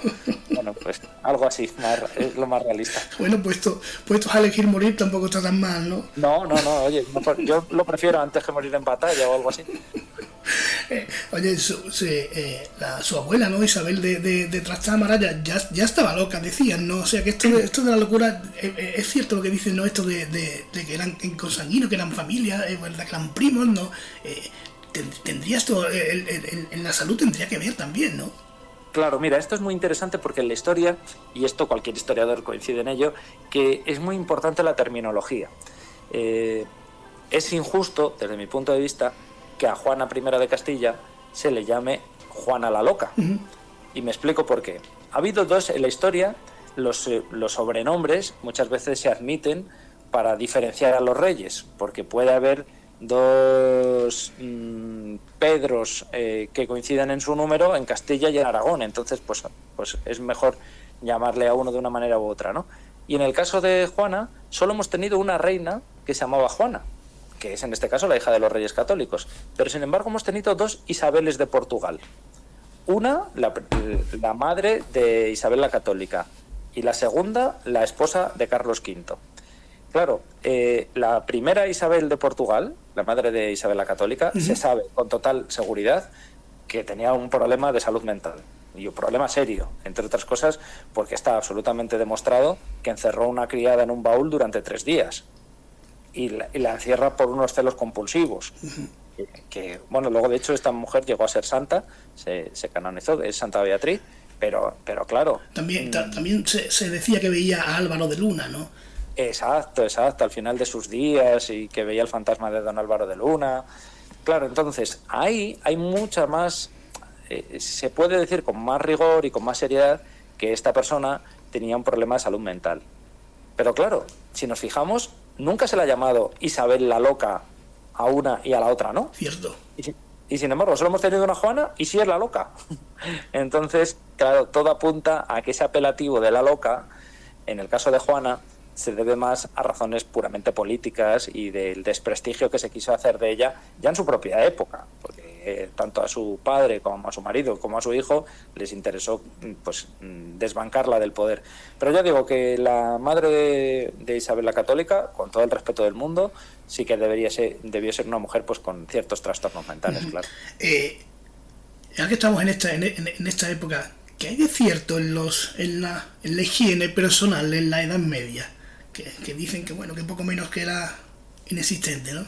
Bueno, pues algo así, es lo más realista. Bueno, puesto, puestos a elegir morir tampoco está tan mal, ¿no? No, no, no, oye, yo lo prefiero antes que morir en batalla o algo así. [LAUGHS] Eh, oye, su, eh, su, abuela, ¿no? Isabel de, de, de Trastámara ya, ya, estaba loca, decían, ¿no? O sea, que esto, esto de la locura, eh, es cierto lo que dicen, ¿no? Esto de, de, que eran consanguinos, que eran familia, ¿verdad? que eran primos, ¿no? Tendría esto, en la salud tendría que ver también, ¿no? Claro, mira, esto es muy interesante porque en la historia, y esto cualquier historiador coincide en ello, que es muy importante la terminología. Eh, es injusto, desde mi punto de vista, que a Juana I de Castilla se le llame Juana la Loca. Y me explico por qué. Ha habido dos en la historia, los, eh, los sobrenombres muchas veces se admiten para diferenciar a los reyes, porque puede haber dos mm, Pedros eh, que coincidan en su número en Castilla y en Aragón. Entonces, pues, pues es mejor llamarle a uno de una manera u otra, ¿no? Y en el caso de Juana, solo hemos tenido una reina que se llamaba Juana, que es en este caso la hija de los reyes católicos. Pero sin embargo hemos tenido dos Isabeles de Portugal. Una, la, la madre de Isabel la Católica, y la segunda, la esposa de Carlos V. Claro, eh, la primera Isabel de Portugal, la madre de Isabel la Católica, se sabe con total seguridad que tenía un problema de salud mental y un problema serio, entre otras cosas porque está absolutamente demostrado que encerró una criada en un baúl durante tres días y la, encierra por unos celos compulsivos. que, bueno, luego de hecho esta mujer llegó a ser santa, se, canonizó, es Santa Beatriz, pero, pero claro. También, mm, también se, se, decía que veía a Álvaro de Luna, ¿no? Exacto, exacto, al final de sus días y que veía el fantasma de don Álvaro de Luna. Claro, entonces ahí hay mucha más, eh, se puede decir con más rigor y con más seriedad que esta persona tenía un problema de salud mental. Pero claro, si nos fijamos, nunca se le ha llamado Isabel la loca a una y a la otra, ¿no? Cierto. Y, sin embargo, solo hemos tenido una Juana y sí es la loca. [LAUGHS] Entonces, claro, todo apunta a que ese apelativo de la loca, en el caso de Juana, se debe más a razones puramente políticas y del desprestigio que se quiso hacer de ella ya en su propia época, porque eh, tanto a su padre como a su marido como a su hijo les interesó pues desbancarla del poder. Pero yo digo que la madre de, Isabel la Católica, con todo el respeto del mundo, sí que debería ser, debió ser una mujer pues con ciertos trastornos mentales, claro. Eh, ya que estamos en esta, en, esta época, ¿qué hay de cierto en, los, en, la, en la higiene personal en la Edad Media? Que, que dicen que bueno, que poco menos que era inexistente, ¿no?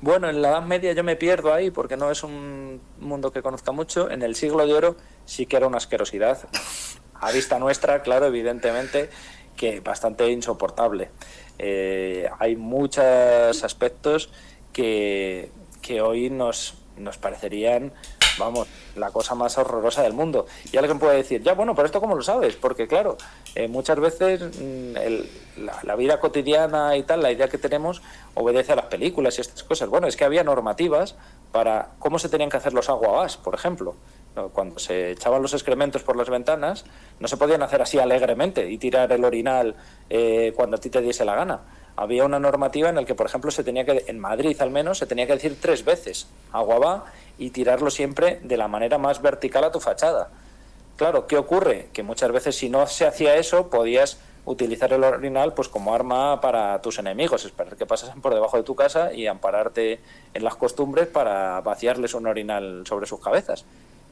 Bueno, en la Edad Media yo me pierdo ahí porque no es un mundo que conozca mucho. En el siglo de oro sí que era una asquerosidad. [LAUGHS] A vista nuestra, claro, evidentemente, que bastante insoportable. Eh, hay muchos aspectos que, que hoy nos, nos parecerían vamos, la cosa más horrorosa del mundo. Y alguien puede decir, ya bueno, pero esto cómo lo sabes, porque claro, eh, muchas veces mm, la, vida cotidiana y tal, la idea que tenemos obedece a las películas y estas cosas. Bueno, es que había normativas para cómo se tenían que hacer los aguabás, por ejemplo. Cuando se echaban los excrementos por las ventanas, no se podían hacer así alegremente y tirar el orinal eh, cuando a ti te diese la gana había una normativa en la que, por ejemplo, se tenía que, en Madrid al menos, se tenía que decir tres veces agua y tirarlo siempre de la manera más vertical a tu fachada. Claro, ¿qué ocurre? Que muchas veces si no se hacía eso, podías utilizar el orinal pues como arma para tus enemigos, esperar que pasasen por debajo de tu casa y ampararte en las costumbres para vaciarles un orinal sobre sus cabezas.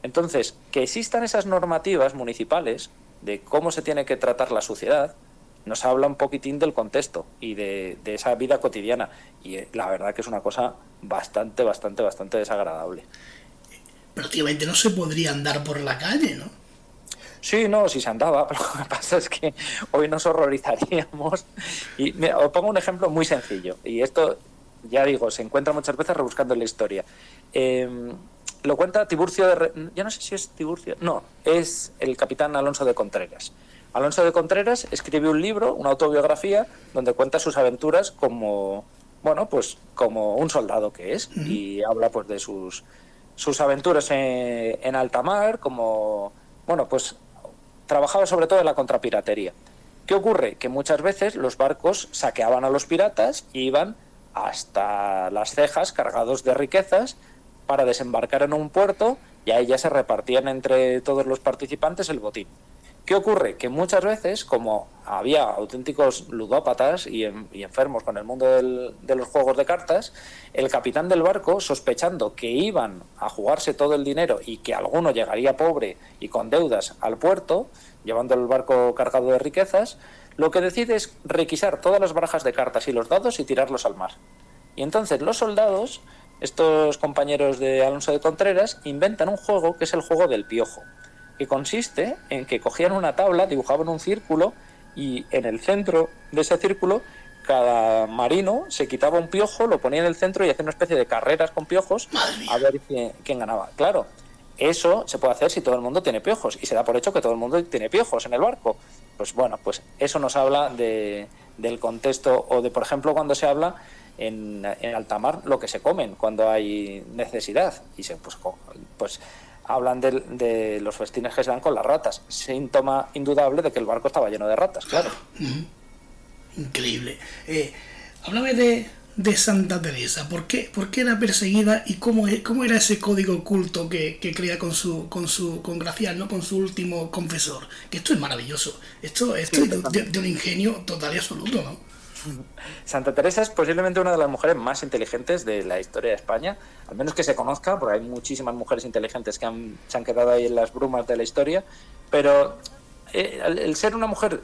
Entonces, que existan esas normativas municipales de cómo se tiene que tratar la suciedad, nos habla un poquitín del contexto y de, esa vida cotidiana. Y eh, la verdad que es una cosa bastante, bastante, bastante desagradable. Prácticamente no se podría andar por la calle, ¿no? Sí, no, si se andaba, pero [LAUGHS] lo que pasa es que hoy nos horrorizaríamos. Y os pongo un ejemplo muy sencillo, y esto, ya digo, se encuentra muchas veces rebuscando en la historia. Em, lo cuenta Tiburcio de... Ya no sé si es Tiburcio, no, es el capitán Alonso de Contreras. Alonso de Contreras escribió un libro, una autobiografía, donde cuenta sus aventuras como, bueno, pues como un soldado que es y habla pues de sus sus aventuras en, en alta mar, como, bueno, pues trabajaba sobre todo en la contrapiratería. ¿Qué ocurre? Que muchas veces los barcos saqueaban a los piratas y iban hasta las cejas cargados de riquezas para desembarcar en un puerto y ahí ya se repartían entre todos los participantes el botín. ¿Qué ocurre? Que muchas veces, como había auténticos ludópatas y, enfermos con el mundo de los juegos de cartas, el capitán del barco, sospechando que iban a jugarse todo el dinero y que alguno llegaría pobre y con deudas al puerto, llevando el barco cargado de riquezas, lo que decide es requisar todas las barajas de cartas y los dados y tirarlos al mar. Y entonces los soldados, estos compañeros de Alonso de Contreras, inventan un juego que es el juego del piojo que consiste en que cogían una tabla, dibujaban un círculo y en el centro de ese círculo cada marino se quitaba un piojo, lo ponía en el centro y hacía una especie de carreras con piojos a ver quién, ganaba. Claro, eso se puede hacer si todo el mundo tiene piojos y se da por hecho que todo el mundo tiene piojos en el barco. Pues bueno, pues eso nos habla de, del contexto o de, por ejemplo, cuando se habla en, en alta mar lo que se comen cuando hay necesidad y se pues, pues hablan de, los festines que se dan con las ratas. Síntoma indudable de que el barco estaba lleno de ratas, claro. Increíble. Eh, háblame de, Santa Teresa. ¿Por qué, ¿Por qué era perseguida y cómo, cómo era ese código oculto que, que crea con su, con su con Gracián, ¿no? con su último confesor? Que esto es maravilloso. Esto, esto es de, de, un ingenio total y absoluto, ¿no? [LAUGHS] Santa Teresa es posiblemente una de las mujeres más inteligentes de la historia de España, al menos que se conozca, porque hay muchísimas mujeres inteligentes que se han quedado ahí en las brumas de la historia, pero eh, el, ser una mujer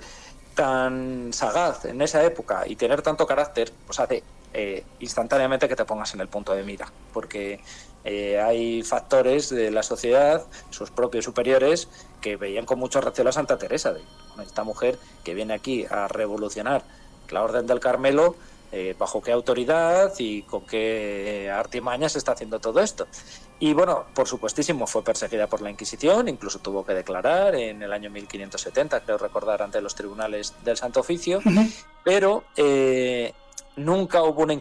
tan sagaz en esa época y tener tanto carácter, pues hace eh, instantáneamente que te pongas en el punto de mira, porque eh, hay factores de la sociedad, sus propios superiores, que veían con mucho recelo a Santa Teresa, de esta mujer que viene aquí a revolucionar la Orden del Carmelo, eh, bajo qué autoridad y con qué artimañas se está haciendo todo esto. Y bueno, por supuestísimo, fue perseguida por la Inquisición, incluso tuvo que declarar en el año 1570, creo recordar, ante los tribunales del Santo Oficio, pero eh, nunca hubo una,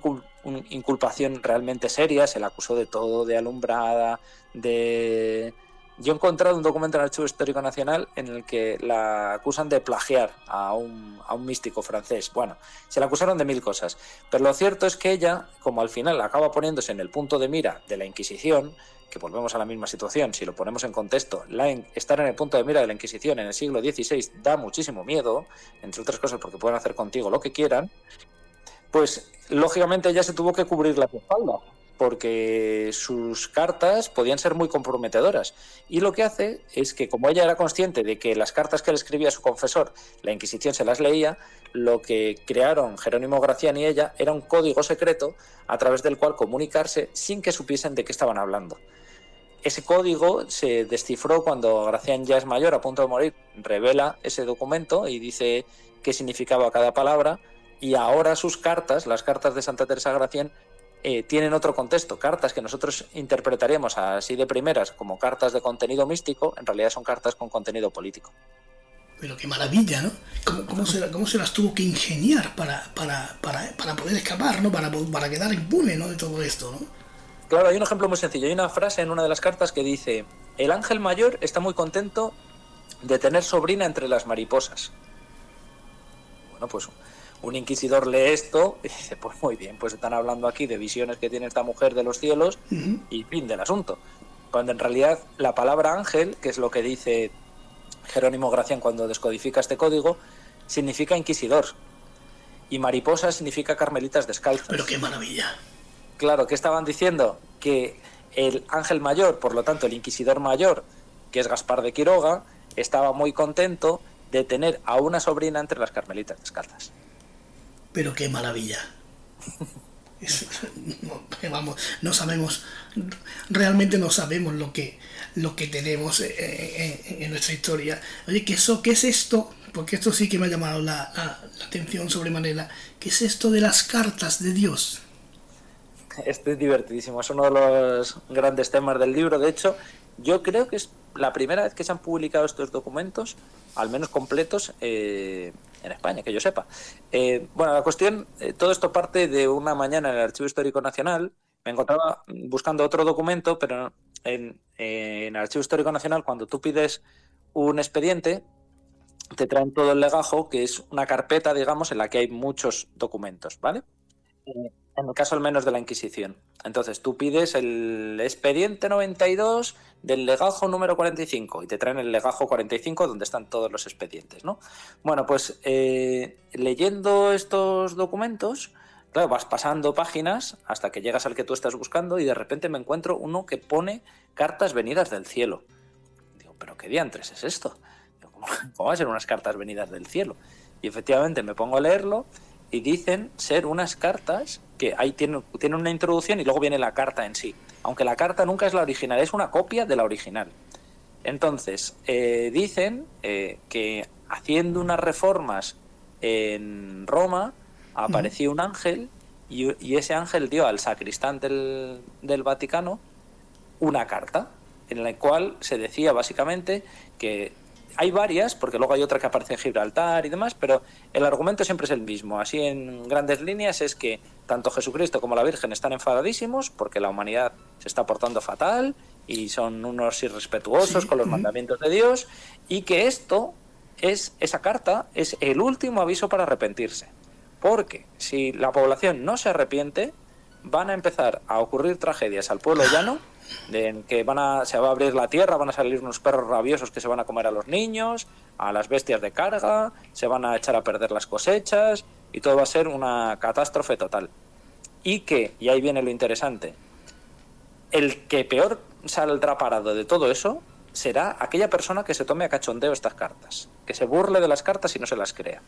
inculpación realmente seria, se le acusó de todo, de alumbrada, de... Yo he encontrado un documento en el Archivo Histórico Nacional en el que la acusan de plagiar a un, a un místico francés. Bueno, se le acusaron de mil cosas, pero lo cierto es que ella, como al final acaba poniéndose en el punto de mira de la Inquisición, que volvemos a la misma situación, si lo ponemos en contexto, la estar en el punto de mira de la Inquisición en el siglo XVI da muchísimo miedo, entre otras cosas porque pueden hacer contigo lo que quieran, pues lógicamente ella se tuvo que cubrir la espalda porque sus cartas podían ser muy comprometedoras. Y lo que hace es que, como ella era consciente de que las cartas que le escribía su confesor, la Inquisición se las leía, lo que crearon Jerónimo Gracián y ella era un código secreto a través del cual comunicarse sin que supiesen de qué estaban hablando. Ese código se descifró cuando Gracián ya es mayor, a punto de morir, revela ese documento y dice qué significaba cada palabra y ahora sus cartas, las cartas de Santa Teresa Gracián, eh, tienen otro contexto. Cartas que nosotros interpretaríamos así de primeras como cartas de contenido místico, en realidad son cartas con contenido político. Pero qué maravilla, ¿no? ¿Cómo, se, las tuvo que ingeniar para, para, poder escapar, ¿no? Para, para quedar impune, ¿no? De todo esto, ¿no? Claro, hay un ejemplo muy sencillo. Hay una frase en una de las cartas que dice, el ángel mayor está muy contento de tener sobrina entre las mariposas. Bueno, pues un inquisidor lee esto y dice, pues muy bien, pues están hablando aquí de visiones que tiene esta mujer de los cielos y fin del asunto. Cuando en realidad la palabra ángel, que es lo que dice Jerónimo Gracián cuando descodifica este código, significa inquisidor. Y mariposa significa carmelitas descalzas. Pero qué maravilla. Claro, ¿qué estaban diciendo? Que el ángel mayor, por lo tanto el inquisidor mayor, que es Gaspar de Quiroga, estaba muy contento de tener a una sobrina entre las carmelitas descalzas pero qué maravilla. [LAUGHS] vamos, no sabemos, realmente no sabemos lo que, lo que tenemos eh, eh, en, nuestra historia. Oye, ¿qué, eso, ¿qué es esto? Porque esto sí que me ha llamado la, la, la atención sobremanera. ¿Qué es esto de las cartas de Dios? Este es divertidísimo, es uno de los grandes temas del libro. De hecho, yo creo que es la primera vez que se han publicado estos documentos, al menos completos, eh, en España, que yo sepa. Eh, bueno, la cuestión, eh, todo esto parte de una mañana en el Archivo Histórico Nacional. Me encontraba buscando otro documento, pero en, el Archivo Histórico Nacional, cuando tú pides un expediente, te traen todo el legajo, que es una carpeta, digamos, en la que hay muchos documentos, ¿vale? En el caso al menos de la Inquisición. Entonces tú pides el expediente 92 del legajo número 45 y te traen el legajo 45 donde están todos los expedientes, ¿no? Bueno, pues eh, leyendo estos documentos, claro, vas pasando páginas hasta que llegas al que tú estás buscando y de repente me encuentro uno que pone cartas venidas del cielo. Digo, pero ¿qué diantres es esto? ¿cómo, [LAUGHS] ¿Cómo va a ser unas cartas venidas del cielo? Y efectivamente me pongo a leerlo y dicen ser unas cartas que ahí tienen, una introducción y luego viene la carta en sí. Aunque la carta nunca es la original, es una copia de la original. Entonces, eh, dicen eh, que haciendo unas reformas en Roma apareció un ángel y, ese ángel dio al sacristán del, del Vaticano una carta en la cual se decía básicamente que hay varias, porque luego hay otra que aparece en Gibraltar y demás, pero el argumento siempre es el mismo. Así en grandes líneas es que tanto Jesucristo como la Virgen están enfadadísimos porque la humanidad se está portando fatal y son unos irrespetuosos con los mandamientos de Dios y que esto es esa carta es el último aviso para arrepentirse. Porque si la población no se arrepiente, van a empezar a ocurrir tragedias al pueblo llano de que van a, se va a abrir la tierra, van a salir unos perros rabiosos que se van a comer a los niños, a las bestias de carga, se van a echar a perder las cosechas y todo va a ser una catástrofe total. Y que, y ahí viene lo interesante, el que peor saldrá parado de todo eso será aquella persona que se tome a cachondeo estas cartas, que se burle de las cartas y no se las crea.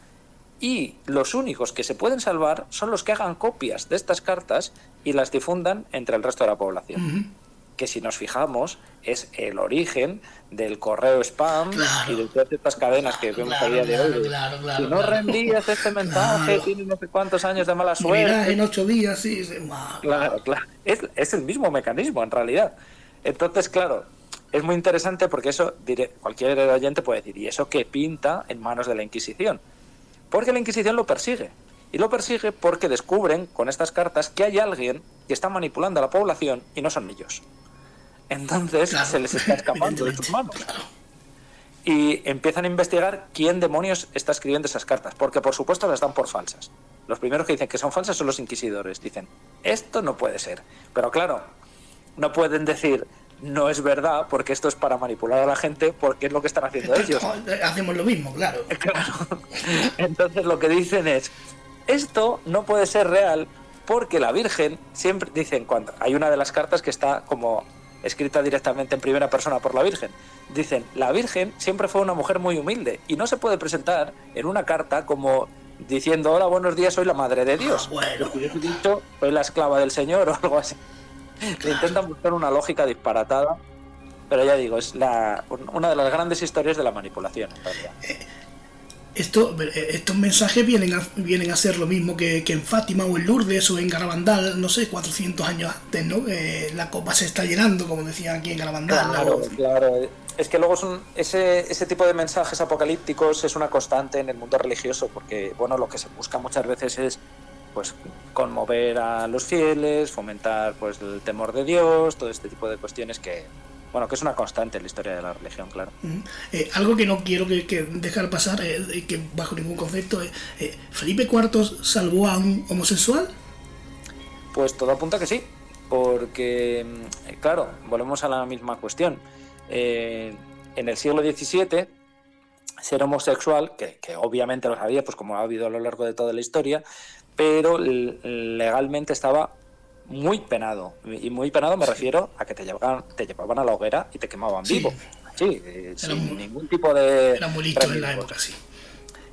Y los únicos que se pueden salvar son los que hagan copias de estas cartas y las difundan entre el resto de la población que si nos fijamos es el origen del correo spam y de todas estas cadenas que vemos a día de hoy. si no reenvías este mensaje, tienes no sé cuántos años de mala suerte. en ocho días, sí. Claro, claro. Es, es, el mismo mecanismo en realidad. Entonces, claro, es muy interesante porque eso, cualquier oyente puede decir, ¿y eso qué pinta en manos de la Inquisición? Porque la Inquisición lo persigue. Y lo persigue porque descubren con estas cartas que hay alguien que está manipulando a la población y no son ellos. Entonces se les está [LAUGHS] escapando de sus manos. Y empiezan a investigar quién demonios está escribiendo esas cartas, porque por supuesto las dan por falsas. Los primeros que dicen que son falsas son los inquisidores. Dicen, esto no puede ser. Pero claro, no pueden decir, no es verdad, porque esto es para manipular a la gente, porque es lo que están haciendo [LAUGHS] ellos. Hacemos lo mismo, [LAUGHS] claro. Entonces lo que dicen es, esto no puede ser real porque la Virgen, siempre dicen, cuando hay una de las cartas que está como escrita directamente en primera persona por la Virgen. Dicen, la Virgen siempre fue una mujer muy humilde y no se puede presentar en una carta como diciendo, hola, buenos días, soy la madre de Dios. Ah, bueno. dicho, soy la esclava del Señor [LAUGHS] o algo así. Intentan buscar una lógica disparatada, pero ya digo, es la, una de las grandes historias de la manipulación. En realidad. Eh, esto, estos mensajes vienen a, vienen a ser lo mismo que, en Fátima o en Lourdes o en Garabandal, no sé, 400 años antes, ¿no? Eh, la copa se está llenando, como decían aquí en Garabandal. Claro, claro. Es que luego ese, ese tipo de mensajes apocalípticos es una constante en el mundo religioso, porque, bueno, lo que se busca muchas veces es pues conmover a los fieles, fomentar pues el temor de Dios, todo este tipo de cuestiones que, bueno, que es una constante en la historia de la religión, claro. Eh, algo que no quiero que, dejar pasar, eh, que bajo ningún concepto, eh, ¿Felipe IV salvó a un homosexual? Pues todo apunta que sí, porque, mm, claro, volvemos a la misma cuestión. en el siglo XVII, ser homosexual, que, que, obviamente lo sabía, pues como ha habido a lo largo de toda la historia, pero legalmente estaba muy penado. Y muy penado me refiero a que te llevaban, te llevaban a la hoguera y te quemaban vivo. Sí, eh, sin ningún tipo de. Era muy listo en la época, sí.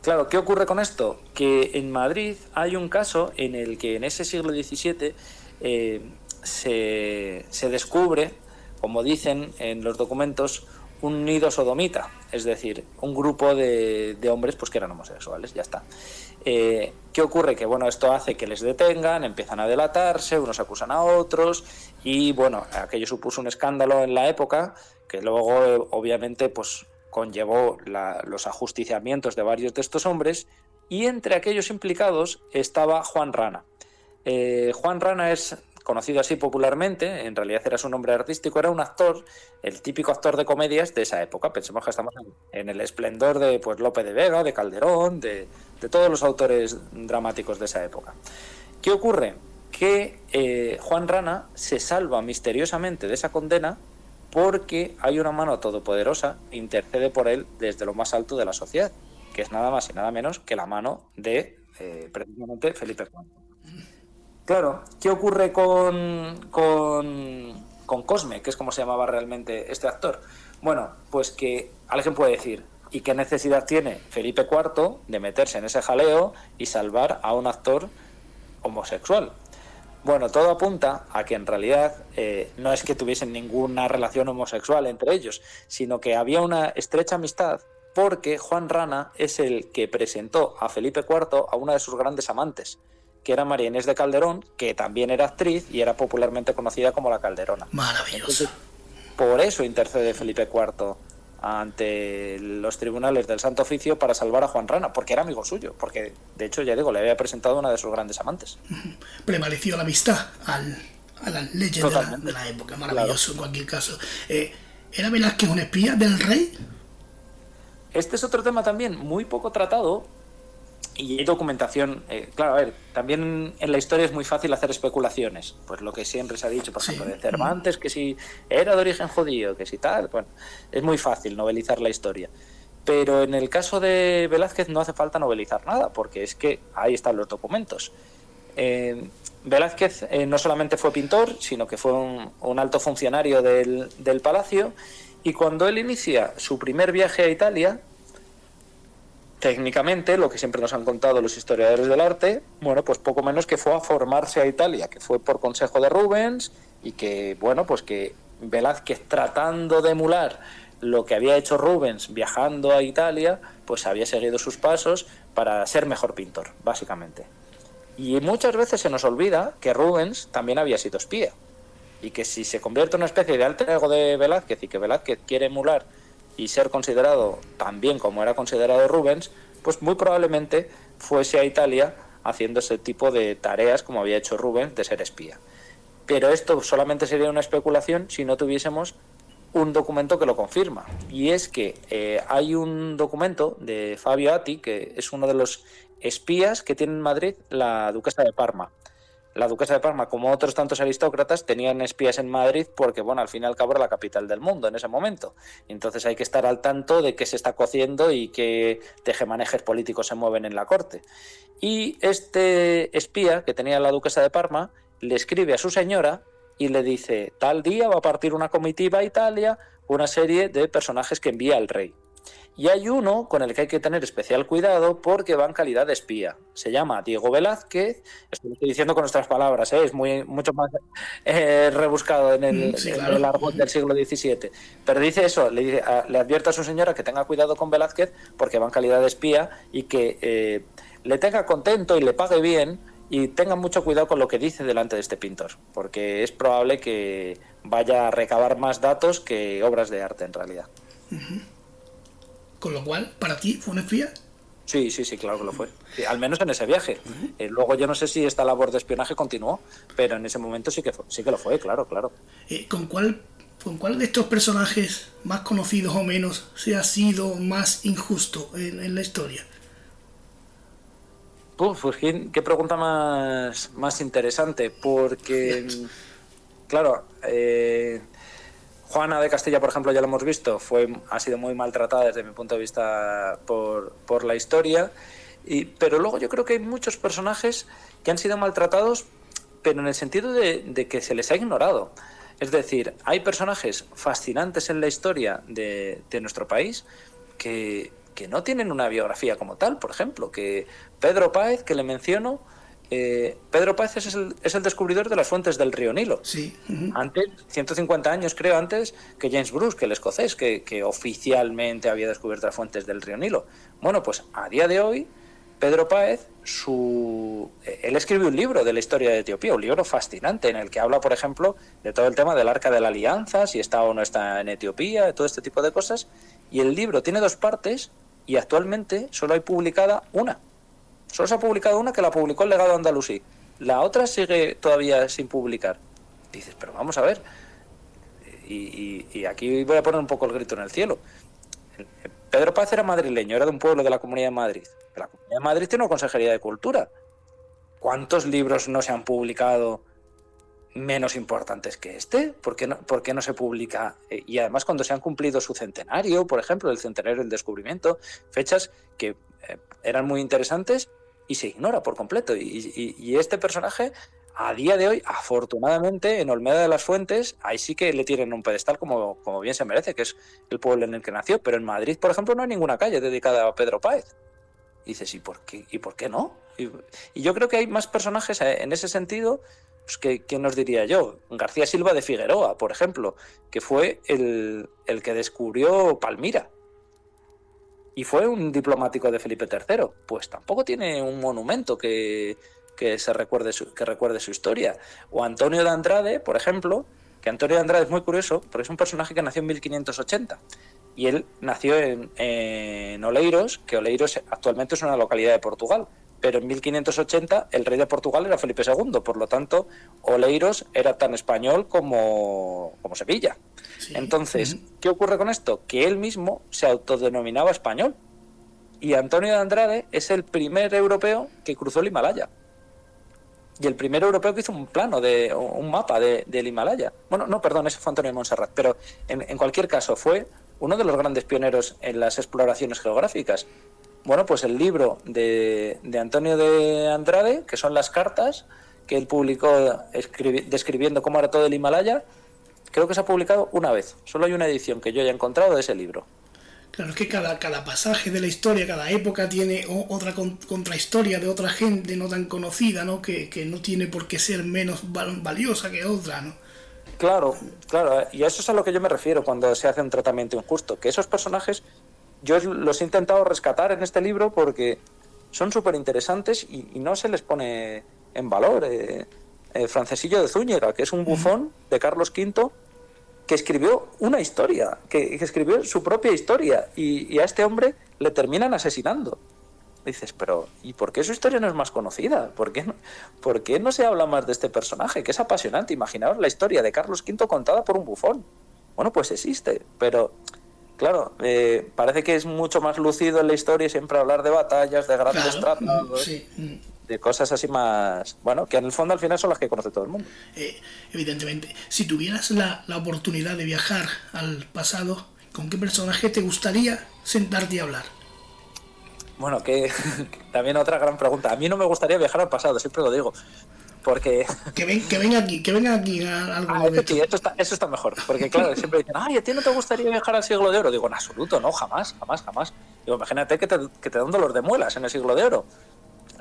Claro, ¿qué ocurre con esto? Que en Madrid hay un caso en el que en ese siglo XVII eh, se, se descubre, como dicen en los documentos, un nido sodomita, es decir, un grupo de, de hombres pues que eran homosexuales, ya está. Eh, ¿Qué ocurre? Que bueno, esto hace que les detengan, empiezan a delatarse, unos acusan a otros y bueno, aquello supuso un escándalo en la época que luego eh, obviamente pues conllevó los ajusticiamientos de varios de estos hombres y entre aquellos implicados estaba Juan Rana. Eh, Juan Rana es conocido así popularmente, en realidad era su nombre artístico, era un actor, el típico actor de comedias de esa época. Pensemos que estamos en, el esplendor de pues, Lope de Vega, de Calderón, de, todos los autores dramáticos de esa época. ¿Qué ocurre? Que eh, Juan Rana se salva misteriosamente de esa condena porque hay una mano todopoderosa que intercede por él desde lo más alto de la sociedad, que es nada más y nada menos que la mano de eh, precisamente Felipe IV. Claro, ¿qué ocurre con, con, Cosme, que es como se llamaba realmente este actor? Bueno, pues que alguien puede decir, ¿y qué necesidad tiene Felipe IV de meterse en ese jaleo y salvar a un actor homosexual? Bueno, todo apunta a que en realidad eh, no es que tuviesen ninguna relación homosexual entre ellos, sino que había una estrecha amistad porque Juan Rana es el que presentó a Felipe IV a una de sus grandes amantes, que era María Inés de Calderón, que también era actriz y era popularmente conocida como la Calderona. Maravilloso. por eso intercede Felipe IV ante los tribunales del Santo Oficio para salvar a Juan Rana, porque era amigo suyo, porque de hecho, ya digo, le había presentado una de sus grandes amantes. Prevaleció la amistad al, a las leyes de la, época, maravilloso en cualquier caso. Eh, ¿Era Velázquez un espía del rey? Este es otro tema también muy poco tratado, y hay documentación, eh, claro, a ver, también en la historia es muy fácil hacer especulaciones, pues lo que siempre se ha dicho, por ejemplo, de Cervantes, que si era de origen judío, que si tal, bueno, es muy fácil novelizar la historia. Pero en el caso de Velázquez no hace falta novelizar nada, porque es que ahí están los documentos. Eh, Velázquez eh, no solamente fue pintor, sino que fue un, un alto funcionario del, del palacio, y cuando él inicia su primer viaje a Italia, técnicamente, lo que siempre nos han contado los historiadores del arte, bueno, pues poco menos que fue a formarse a Italia, que fue por consejo de Rubens y que, bueno, pues que Velázquez tratando de emular lo que había hecho Rubens viajando a Italia, pues había seguido sus pasos para ser mejor pintor, básicamente. Y muchas veces se nos olvida que Rubens también había sido espía y que si se convierte en una especie de alter ego de Velázquez y que Velázquez quiere emular y ser considerado también como era considerado Rubens, pues muy probablemente fuese a Italia haciendo ese tipo de tareas como había hecho Rubén de ser espía. Pero esto solamente sería una especulación si no tuviésemos un documento que lo confirma. Y es que eh, hay un documento de Fabio Atti, que es uno de los espías que tiene en Madrid la duquesa de Parma. La duquesa de Parma, como otros tantos aristócratas, tenían espías en Madrid porque, bueno, al fin y al cabo era la capital del mundo en ese momento. Entonces hay que estar al tanto de qué se está cociendo y qué tejemanejes políticos se mueven en la corte. Y este espía que tenía la duquesa de Parma le escribe a su señora y le dice, tal día va a partir una comitiva a Italia, una serie de personajes que envía el rey. Y hay uno con el que hay que tener especial cuidado porque va en calidad de espía. Se llama Diego Velázquez. Estoy diciendo con nuestras palabras, ¿eh? es muy, mucho más eh, rebuscado en el, mm, del siglo XVII. Pero dice eso, le, le, advierte a su señora que tenga cuidado con Velázquez porque va en calidad de espía y que eh, le tenga contento y le pague bien y tengan mucho cuidado con lo que dice delante de este pintor, porque es probable que vaya a recabar más datos que obras de arte en realidad. Con lo cual, ¿para ti fue un espía? Sí, sí, sí, claro que lo fue. al menos en ese viaje. Eh, luego yo no sé si esta labor de espionaje continuó, pero en ese momento sí que, sí que lo fue, claro, claro. Eh, ¿con, cuál, ¿Con cuál de estos personajes más conocidos o menos se ha sido más injusto en la historia? pues ¿qué, pregunta más, más interesante, porque, [LAUGHS] claro, eh, Juana de Castilla, por ejemplo, ya lo hemos visto, fue, ha sido muy maltratada desde mi punto de vista por, por la historia, y, pero luego yo creo que hay muchos personajes que han sido maltratados, pero en el sentido de, de que se les ha ignorado. Es decir, hay personajes fascinantes en la historia de, de nuestro país que, que no tienen una biografía como tal. Por ejemplo, que Pedro Páez, que le menciono, eh, Pedro Páez es el, es el, descubridor de las fuentes del río Nilo. Sí. Antes, 150 años creo antes que James Bruce, que el escocés, que, que, oficialmente había descubierto las fuentes del río Nilo. Bueno, pues a día de hoy, Pedro Páez, su, él escribe un libro de la historia de Etiopía, un libro fascinante en el que habla, por ejemplo, de todo el tema del arca de la alianza, si está o no está en Etiopía, de todo este tipo de cosas. Y el libro tiene dos partes y actualmente solo hay publicada una. Solo se ha publicado una que la publicó el legado andalusí. La otra sigue todavía sin publicar. Dices, pero vamos a ver. Y, aquí voy a poner un poco el grito en el cielo. Pedro Paz era madrileño, era de un pueblo de la Comunidad de Madrid. La Comunidad de Madrid tiene una consejería de cultura. ¿Cuántos libros no se han publicado menos importantes que este? ¿Por qué no, se publica? Eh, y además cuando se han cumplido su centenario, por ejemplo, el centenario del descubrimiento, fechas que eh, eran muy interesantes y se ignora por completo. Y, este personaje, a día de hoy, afortunadamente, en Olmeda de las Fuentes, ahí sí que le tienen un pedestal como, como bien se merece, que es el pueblo en el que nació. Pero en Madrid, por ejemplo, no hay ninguna calle dedicada a Pedro Páez. Y dices, ¿y por qué, ¿y por qué no? y yo creo que hay más personajes eh, en ese sentido pues, ¿qué, nos diría yo? García Silva de Figueroa, por ejemplo, que fue el, que descubrió Palmira. Y fue un diplomático de Felipe III. Pues tampoco tiene un monumento que, se recuerde su, que recuerde su historia. O Antonio de Andrade, por ejemplo, que Antonio de Andrade es muy curioso, porque es un personaje que nació en 1580. Y él nació en, en Oleiros, que Oleiros actualmente es una localidad de Portugal pero en 1580 el rey de Portugal era Felipe II, por lo tanto Oleiros era tan español como, como Sevilla. Entonces, ¿qué ocurre con esto? Que él mismo se autodenominaba español. Y Antonio de Andrade es el primer europeo que cruzó el Himalaya. Y el primer europeo que hizo un plano, de un mapa de, del Himalaya. Bueno, no, perdón, ese fue Antonio de Montserrat. Pero en, en cualquier caso, fue uno de los grandes pioneros en las exploraciones geográficas. Bueno, pues el libro de, Antonio de Andrade, que son las cartas que él publicó describiendo cómo era todo el Himalaya, creo que se ha publicado una vez. Solo hay una edición que yo haya encontrado de ese libro. Claro, es que cada, cada pasaje de la historia, cada época tiene otra contrahistoria de otra gente no tan conocida, ¿no? Que, no tiene por qué ser menos valiosa que otra, ¿no? Claro, claro, y a eso es a lo que yo me refiero cuando se hace un tratamiento injusto, que esos personajes yo los he intentado rescatar en este libro porque son súper interesantes y, no se les pone en valor. Eh, eh, Francesillo de Zúñiga, que es un bufón de Carlos V, que escribió una historia, que, escribió su propia historia, y, a este hombre le terminan asesinando. dices, pero ¿y por qué su historia no es más conocida? ¿Por qué no, ¿por qué no se habla más de este personaje? Que es apasionante. Imaginaos la historia de Carlos V contada por un bufón. Bueno, pues existe, pero claro, eh, parece que es mucho más lucido en la historia siempre hablar de batallas, de grandes tratos, de cosas así más, bueno, que en el fondo al final son las que conoce todo el mundo. Eh, evidentemente, si tuvieras la, la oportunidad de viajar al pasado, ¿con qué personaje te gustaría sentarte y hablar? Bueno, que [LAUGHS] también otra gran pregunta. A mí no me gustaría viajar al pasado, siempre lo digo. Porque. [LAUGHS] Que, ven, que venga aquí, que venga aquí algo ah, eso, sí, eso, está, eso está mejor. Porque, claro, [LAUGHS] siempre dicen, ay, ¿a ti no te gustaría viajar al siglo de oro? Digo, en absoluto, no, jamás, jamás, jamás. Digo, imagínate que te, que te dan dolor de muelas en el siglo de oro.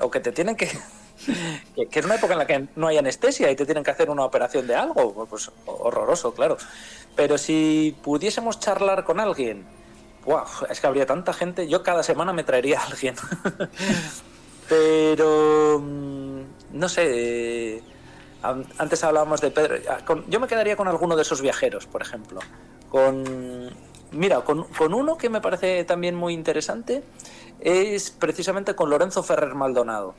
O que te tienen que. [LAUGHS] que es una época en la que no hay anestesia y te tienen que hacer una operación de algo. Pues horroroso, claro. Pero si pudiésemos charlar con alguien Wow, es que habría tanta gente. Yo cada semana me traería a alguien. [LAUGHS] Pero mm, no sé. Eh, antes hablábamos de Pedro. Ah, yo me quedaría con alguno de esos viajeros, por ejemplo. Con. Mira, con, uno que me parece también muy interesante es precisamente con Lorenzo Ferrer Maldonado.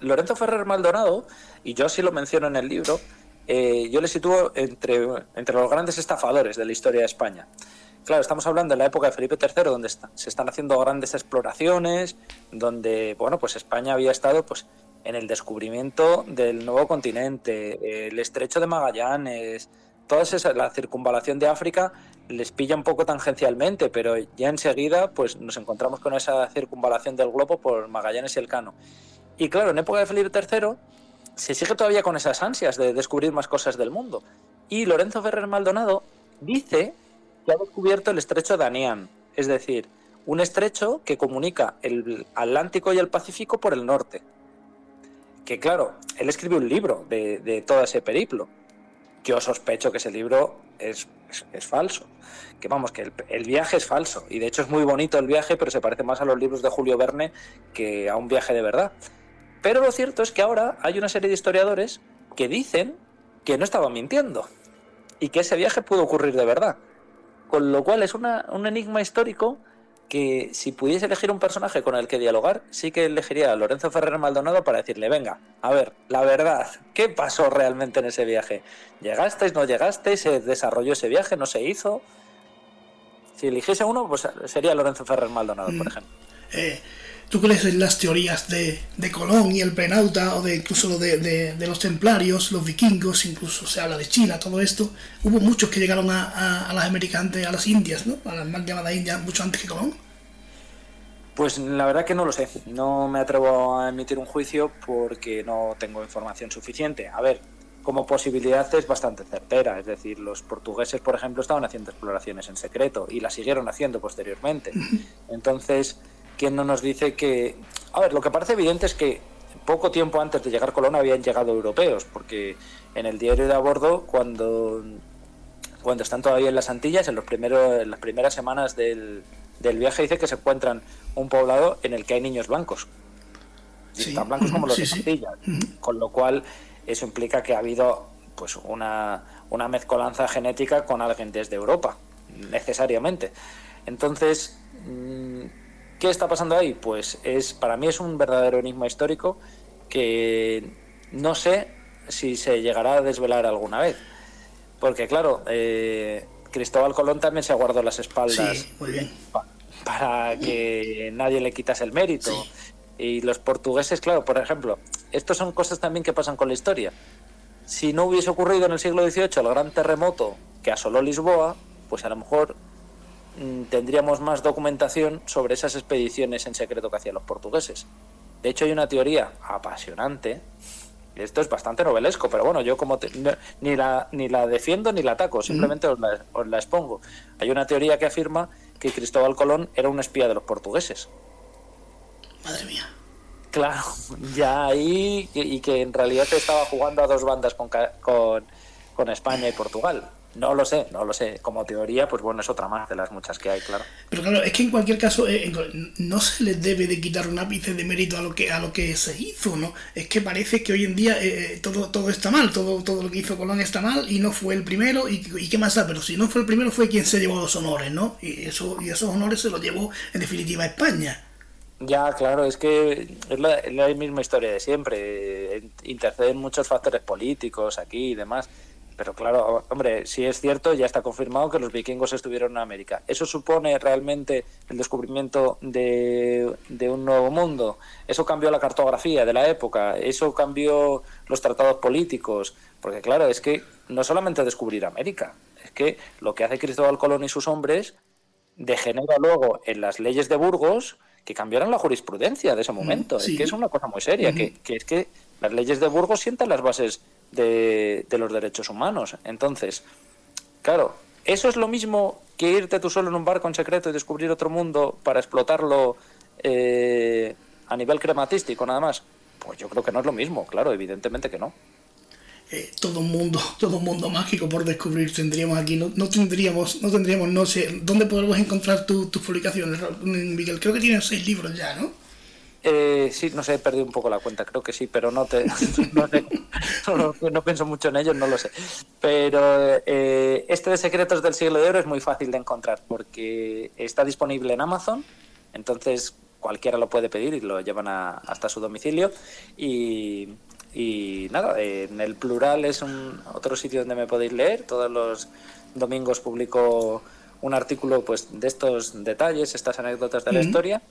Lorenzo Ferrer Maldonado, y yo así lo menciono en el libro, eh, yo le sitúo entre, entre los grandes estafadores de la historia de España. Claro, estamos hablando de la época de Felipe III, donde se están haciendo grandes exploraciones, donde bueno, pues España había estado pues en el descubrimiento del nuevo continente, el estrecho de Magallanes, toda esa, la circunvalación de África les pilla un poco tangencialmente, pero ya enseguida pues nos encontramos con esa circunvalación del globo por Magallanes y el Cano. Y claro, en época de Felipe III se sigue todavía con esas ansias de descubrir más cosas del mundo. Y Lorenzo Ferrer Maldonado dice que ha descubierto el estrecho de Anian, es decir, un estrecho que comunica el Atlántico y el Pacífico por el norte. Que claro, él escribe un libro de, todo ese periplo. Yo sospecho que ese libro es, falso. Que vamos, que el, viaje es falso. Y de hecho es muy bonito el viaje, pero se parece más a los libros de Julio Verne que a un viaje de verdad. Pero lo cierto es que ahora hay una serie de historiadores que dicen que no estaban mintiendo y que ese viaje pudo ocurrir de verdad. Con lo cual es un enigma histórico que si pudiese elegir un personaje con el que dialogar, sí que elegiría a Lorenzo Ferrer Maldonado para decirle, venga, a ver, la verdad, ¿qué pasó realmente en ese viaje? ¿Llegasteis, no llegasteis? ¿Se desarrolló ese viaje? ¿No se hizo? Si eligiese uno, pues sería Lorenzo Ferrer Maldonado, por mm. ejemplo. Eh, ¿Tú crees en las teorías de, de Colón y el penauta o de incluso de, de, los templarios, los vikingos, incluso se habla de China, todo esto? Hubo muchos que llegaron a, a, las americanas, a las indias, ¿no? A las más llamadas indias, mucho antes que Colón. Pues la verdad que no lo sé. No me atrevo a emitir un juicio porque no tengo información suficiente. A ver, como posibilidad es bastante certera. Es decir, los portugueses, por ejemplo, estaban haciendo exploraciones en secreto y las siguieron haciendo posteriormente. Entonces, ¿quién no nos dice que... A ver, lo que parece evidente es que poco tiempo antes de llegar Colón habían llegado europeos, porque en el diario de a bordo, cuando, cuando están todavía en las Antillas, en, los primeros, en las primeras semanas del, del viaje, dice que se encuentran un poblado en el que hay niños blancos. tan blancos como los de Antillas. Con lo cual, eso implica que ha habido pues una, una mezcolanza genética con alguien desde Europa, necesariamente. Entonces, mm, ¿Qué está pasando ahí? Pues es para mí es un verdadero enigma histórico que no sé si se llegará a desvelar alguna vez. Porque claro, eh, Cristóbal Colón también se guardó las espaldas para que nadie le quitase el mérito. Y los portugueses, claro, por ejemplo, estos son cosas también que pasan con la historia. Si no hubiese ocurrido en el siglo XVIII el gran terremoto que asoló Lisboa, pues a lo mejor tendríamos más documentación sobre esas expediciones en secreto que hacían los portugueses. De hecho, hay una teoría apasionante. Esto es bastante novelesco, pero bueno, yo como ni, la, ni la defiendo ni la ataco, simplemente os, la, expongo. Hay una teoría que afirma que Cristóbal Colón era un espía de los portugueses. Madre mía. Claro, [LAUGHS] ya ahí, y que en realidad estaba jugando a dos bandas con, con, con España y Portugal. No lo sé, no lo sé. Como teoría, pues bueno, es otra más de las muchas que hay, claro. Pero claro, es que en cualquier caso eh, no se les debe de quitar un ápice de mérito a lo que a lo que se hizo, ¿no? Es que parece que hoy en día eh, eh, todo todo está mal, todo todo lo que hizo Colón está mal y no fue el primero y, qué más da, pero si no fue el primero fue quien se llevó los honores, ¿no? Y eso y esos honores se los llevó en definitiva a España. Ya, claro, es que es la, misma historia de siempre. Interceden muchos factores políticos aquí y demás. Pero claro, hombre, si es cierto, ya está confirmado que los vikingos estuvieron en América. ¿Eso supone realmente el descubrimiento de, de, un nuevo mundo? ¿Eso cambió la cartografía de la época? ¿Eso cambió los tratados políticos? Porque claro, es que no solamente descubrir América, es que lo que hace Cristóbal Colón y sus hombres degenera luego en las leyes de Burgos que cambiaron la jurisprudencia de ese momento. Es que es una cosa muy seria, que, que, es que las leyes de Burgos sientan las bases de, los derechos humanos. Entonces, claro, ¿eso es lo mismo que irte tú solo en un barco en secreto y descubrir otro mundo para explotarlo eh, a nivel crematístico nada más? Pues yo creo que no es lo mismo, claro, evidentemente que no. Eh, todo un mundo, [LAUGHS] todo un mundo mágico por descubrir tendríamos aquí. No, no tendríamos, no tendríamos, no sé, ¿dónde podemos encontrar tus publicaciones, Miguel? Creo que tienes seis libros ya, ¿no? Eh, sí, no sé, he perdido un poco la cuenta, creo que sí, pero no te [LAUGHS] no, pienso mucho en ellos, no lo sé. Pero eh, este de Secretos del Siglo de Oro es muy fácil de encontrar porque está disponible en Amazon, entonces cualquiera lo puede pedir y lo llevan hasta su domicilio. Y, y nada, en el plural es un otro sitio donde me podéis leer. Todos los domingos publico un artículo pues de estos detalles, estas anécdotas de la historia.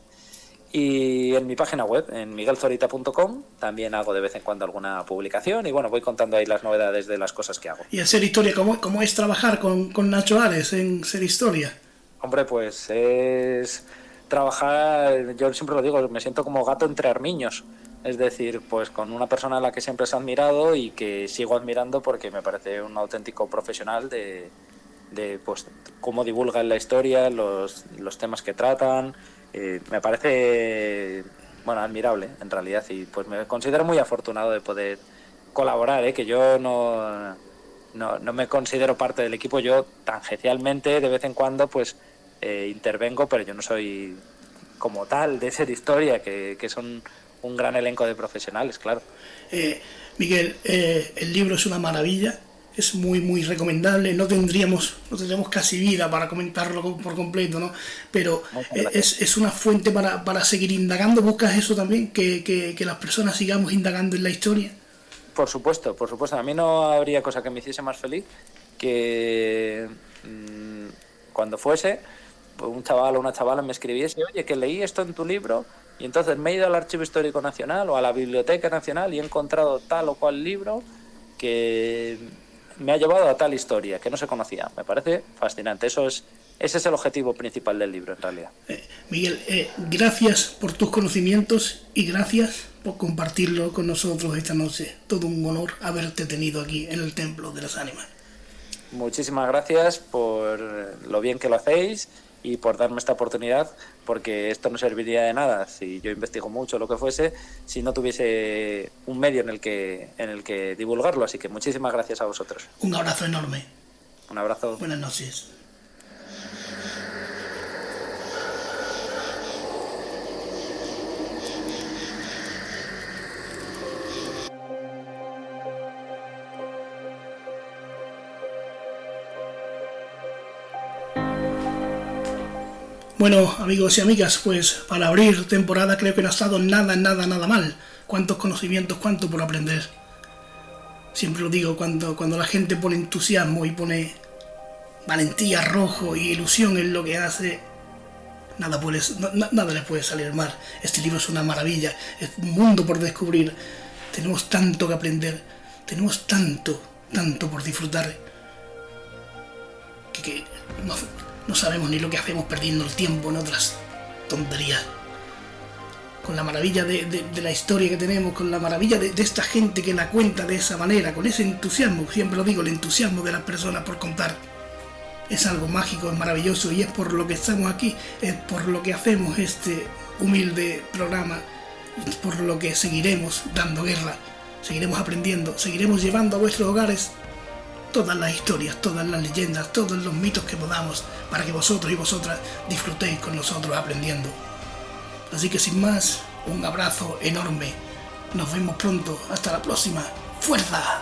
Y en mi página web, en miguelzorita.com, también hago de vez en cuando alguna publicación y bueno, voy contando ahí las novedades de las cosas que hago. ¿Y en Ser Historia, cómo, cómo es trabajar con, con Nacho Ares en Ser Historia? Hombre, pues es trabajar, yo siempre lo digo, me siento como gato entre armiños. Es decir, pues con una persona a la que siempre se ha admirado y que sigo admirando porque me parece un auténtico profesional de, de pues, cómo divulgan la historia, los, los temas que tratan, eh, me parece bueno admirable en realidad y pues me considero muy afortunado de poder colaborar ¿eh? que yo no, no, no, me considero parte del equipo. Yo tangencialmente de vez en cuando pues eh, intervengo pero yo no soy como tal de ser historia que, que son un gran elenco de profesionales claro. Miguel el libro es una maravilla es muy muy recomendable no tendríamos no tendríamos casi vida para comentarlo por completo no pero es, es, una fuente para, para, seguir indagando. Buscas eso también que, que, que, las personas sigamos indagando en la historia por supuesto por supuesto. A mí no habría cosa que me hiciese más feliz que mmm, cuando fuese pues, un chaval o una chavala me escribiese oye que leí esto en tu libro y entonces me he ido al Archivo Histórico Nacional o a la Biblioteca Nacional y he encontrado tal o cual libro que me ha llevado a tal historia que no se conocía. Me parece fascinante. Eso es, ese es el objetivo principal del libro, en realidad. Eh, Miguel, eh, gracias por tus conocimientos y gracias por compartirlo con nosotros esta noche. Todo un honor haberte tenido aquí en el Templo de las Ánimas. Muchísimas gracias por lo bien que lo hacéis y por darme esta oportunidad, porque esto no serviría de nada si yo investigo mucho lo que fuese, si no tuviese un medio en el que en el que divulgarlo. Así que muchísimas gracias a vosotros. Un abrazo enorme. Un abrazo. Buenas noches. Bueno, amigos y amigas, pues para abrir temporada creo que no ha estado nada, nada, nada mal. Cuántos conocimientos, cuánto por aprender. Siempre lo digo, cuando, cuando la gente pone entusiasmo y pone valentía, rojo y ilusión en lo que hace, nada, puede, nada le puede salir mal. Este libro es una maravilla, es un mundo por descubrir. Tenemos tanto que aprender, tenemos tanto, tanto por disfrutar. Que, que no, no sabemos ni lo que hacemos perdiendo el tiempo en otras tonterías. Con la maravilla de, la historia que tenemos, con la maravilla de, esta gente que la cuenta de esa manera, con ese entusiasmo, siempre lo digo, el entusiasmo de las personas por contar. Es algo mágico, es maravilloso y es por lo que estamos aquí, es por lo que hacemos este humilde programa, es por lo que seguiremos dando guerra, seguiremos aprendiendo, seguiremos llevando a vuestros hogares todas las historias, todas las leyendas, todos los mitos que podamos, para que vosotros y vosotras disfrutéis con nosotros aprendiendo. Así que sin más, un abrazo enorme. Nos vemos pronto. Hasta la próxima. ¡Fuerza!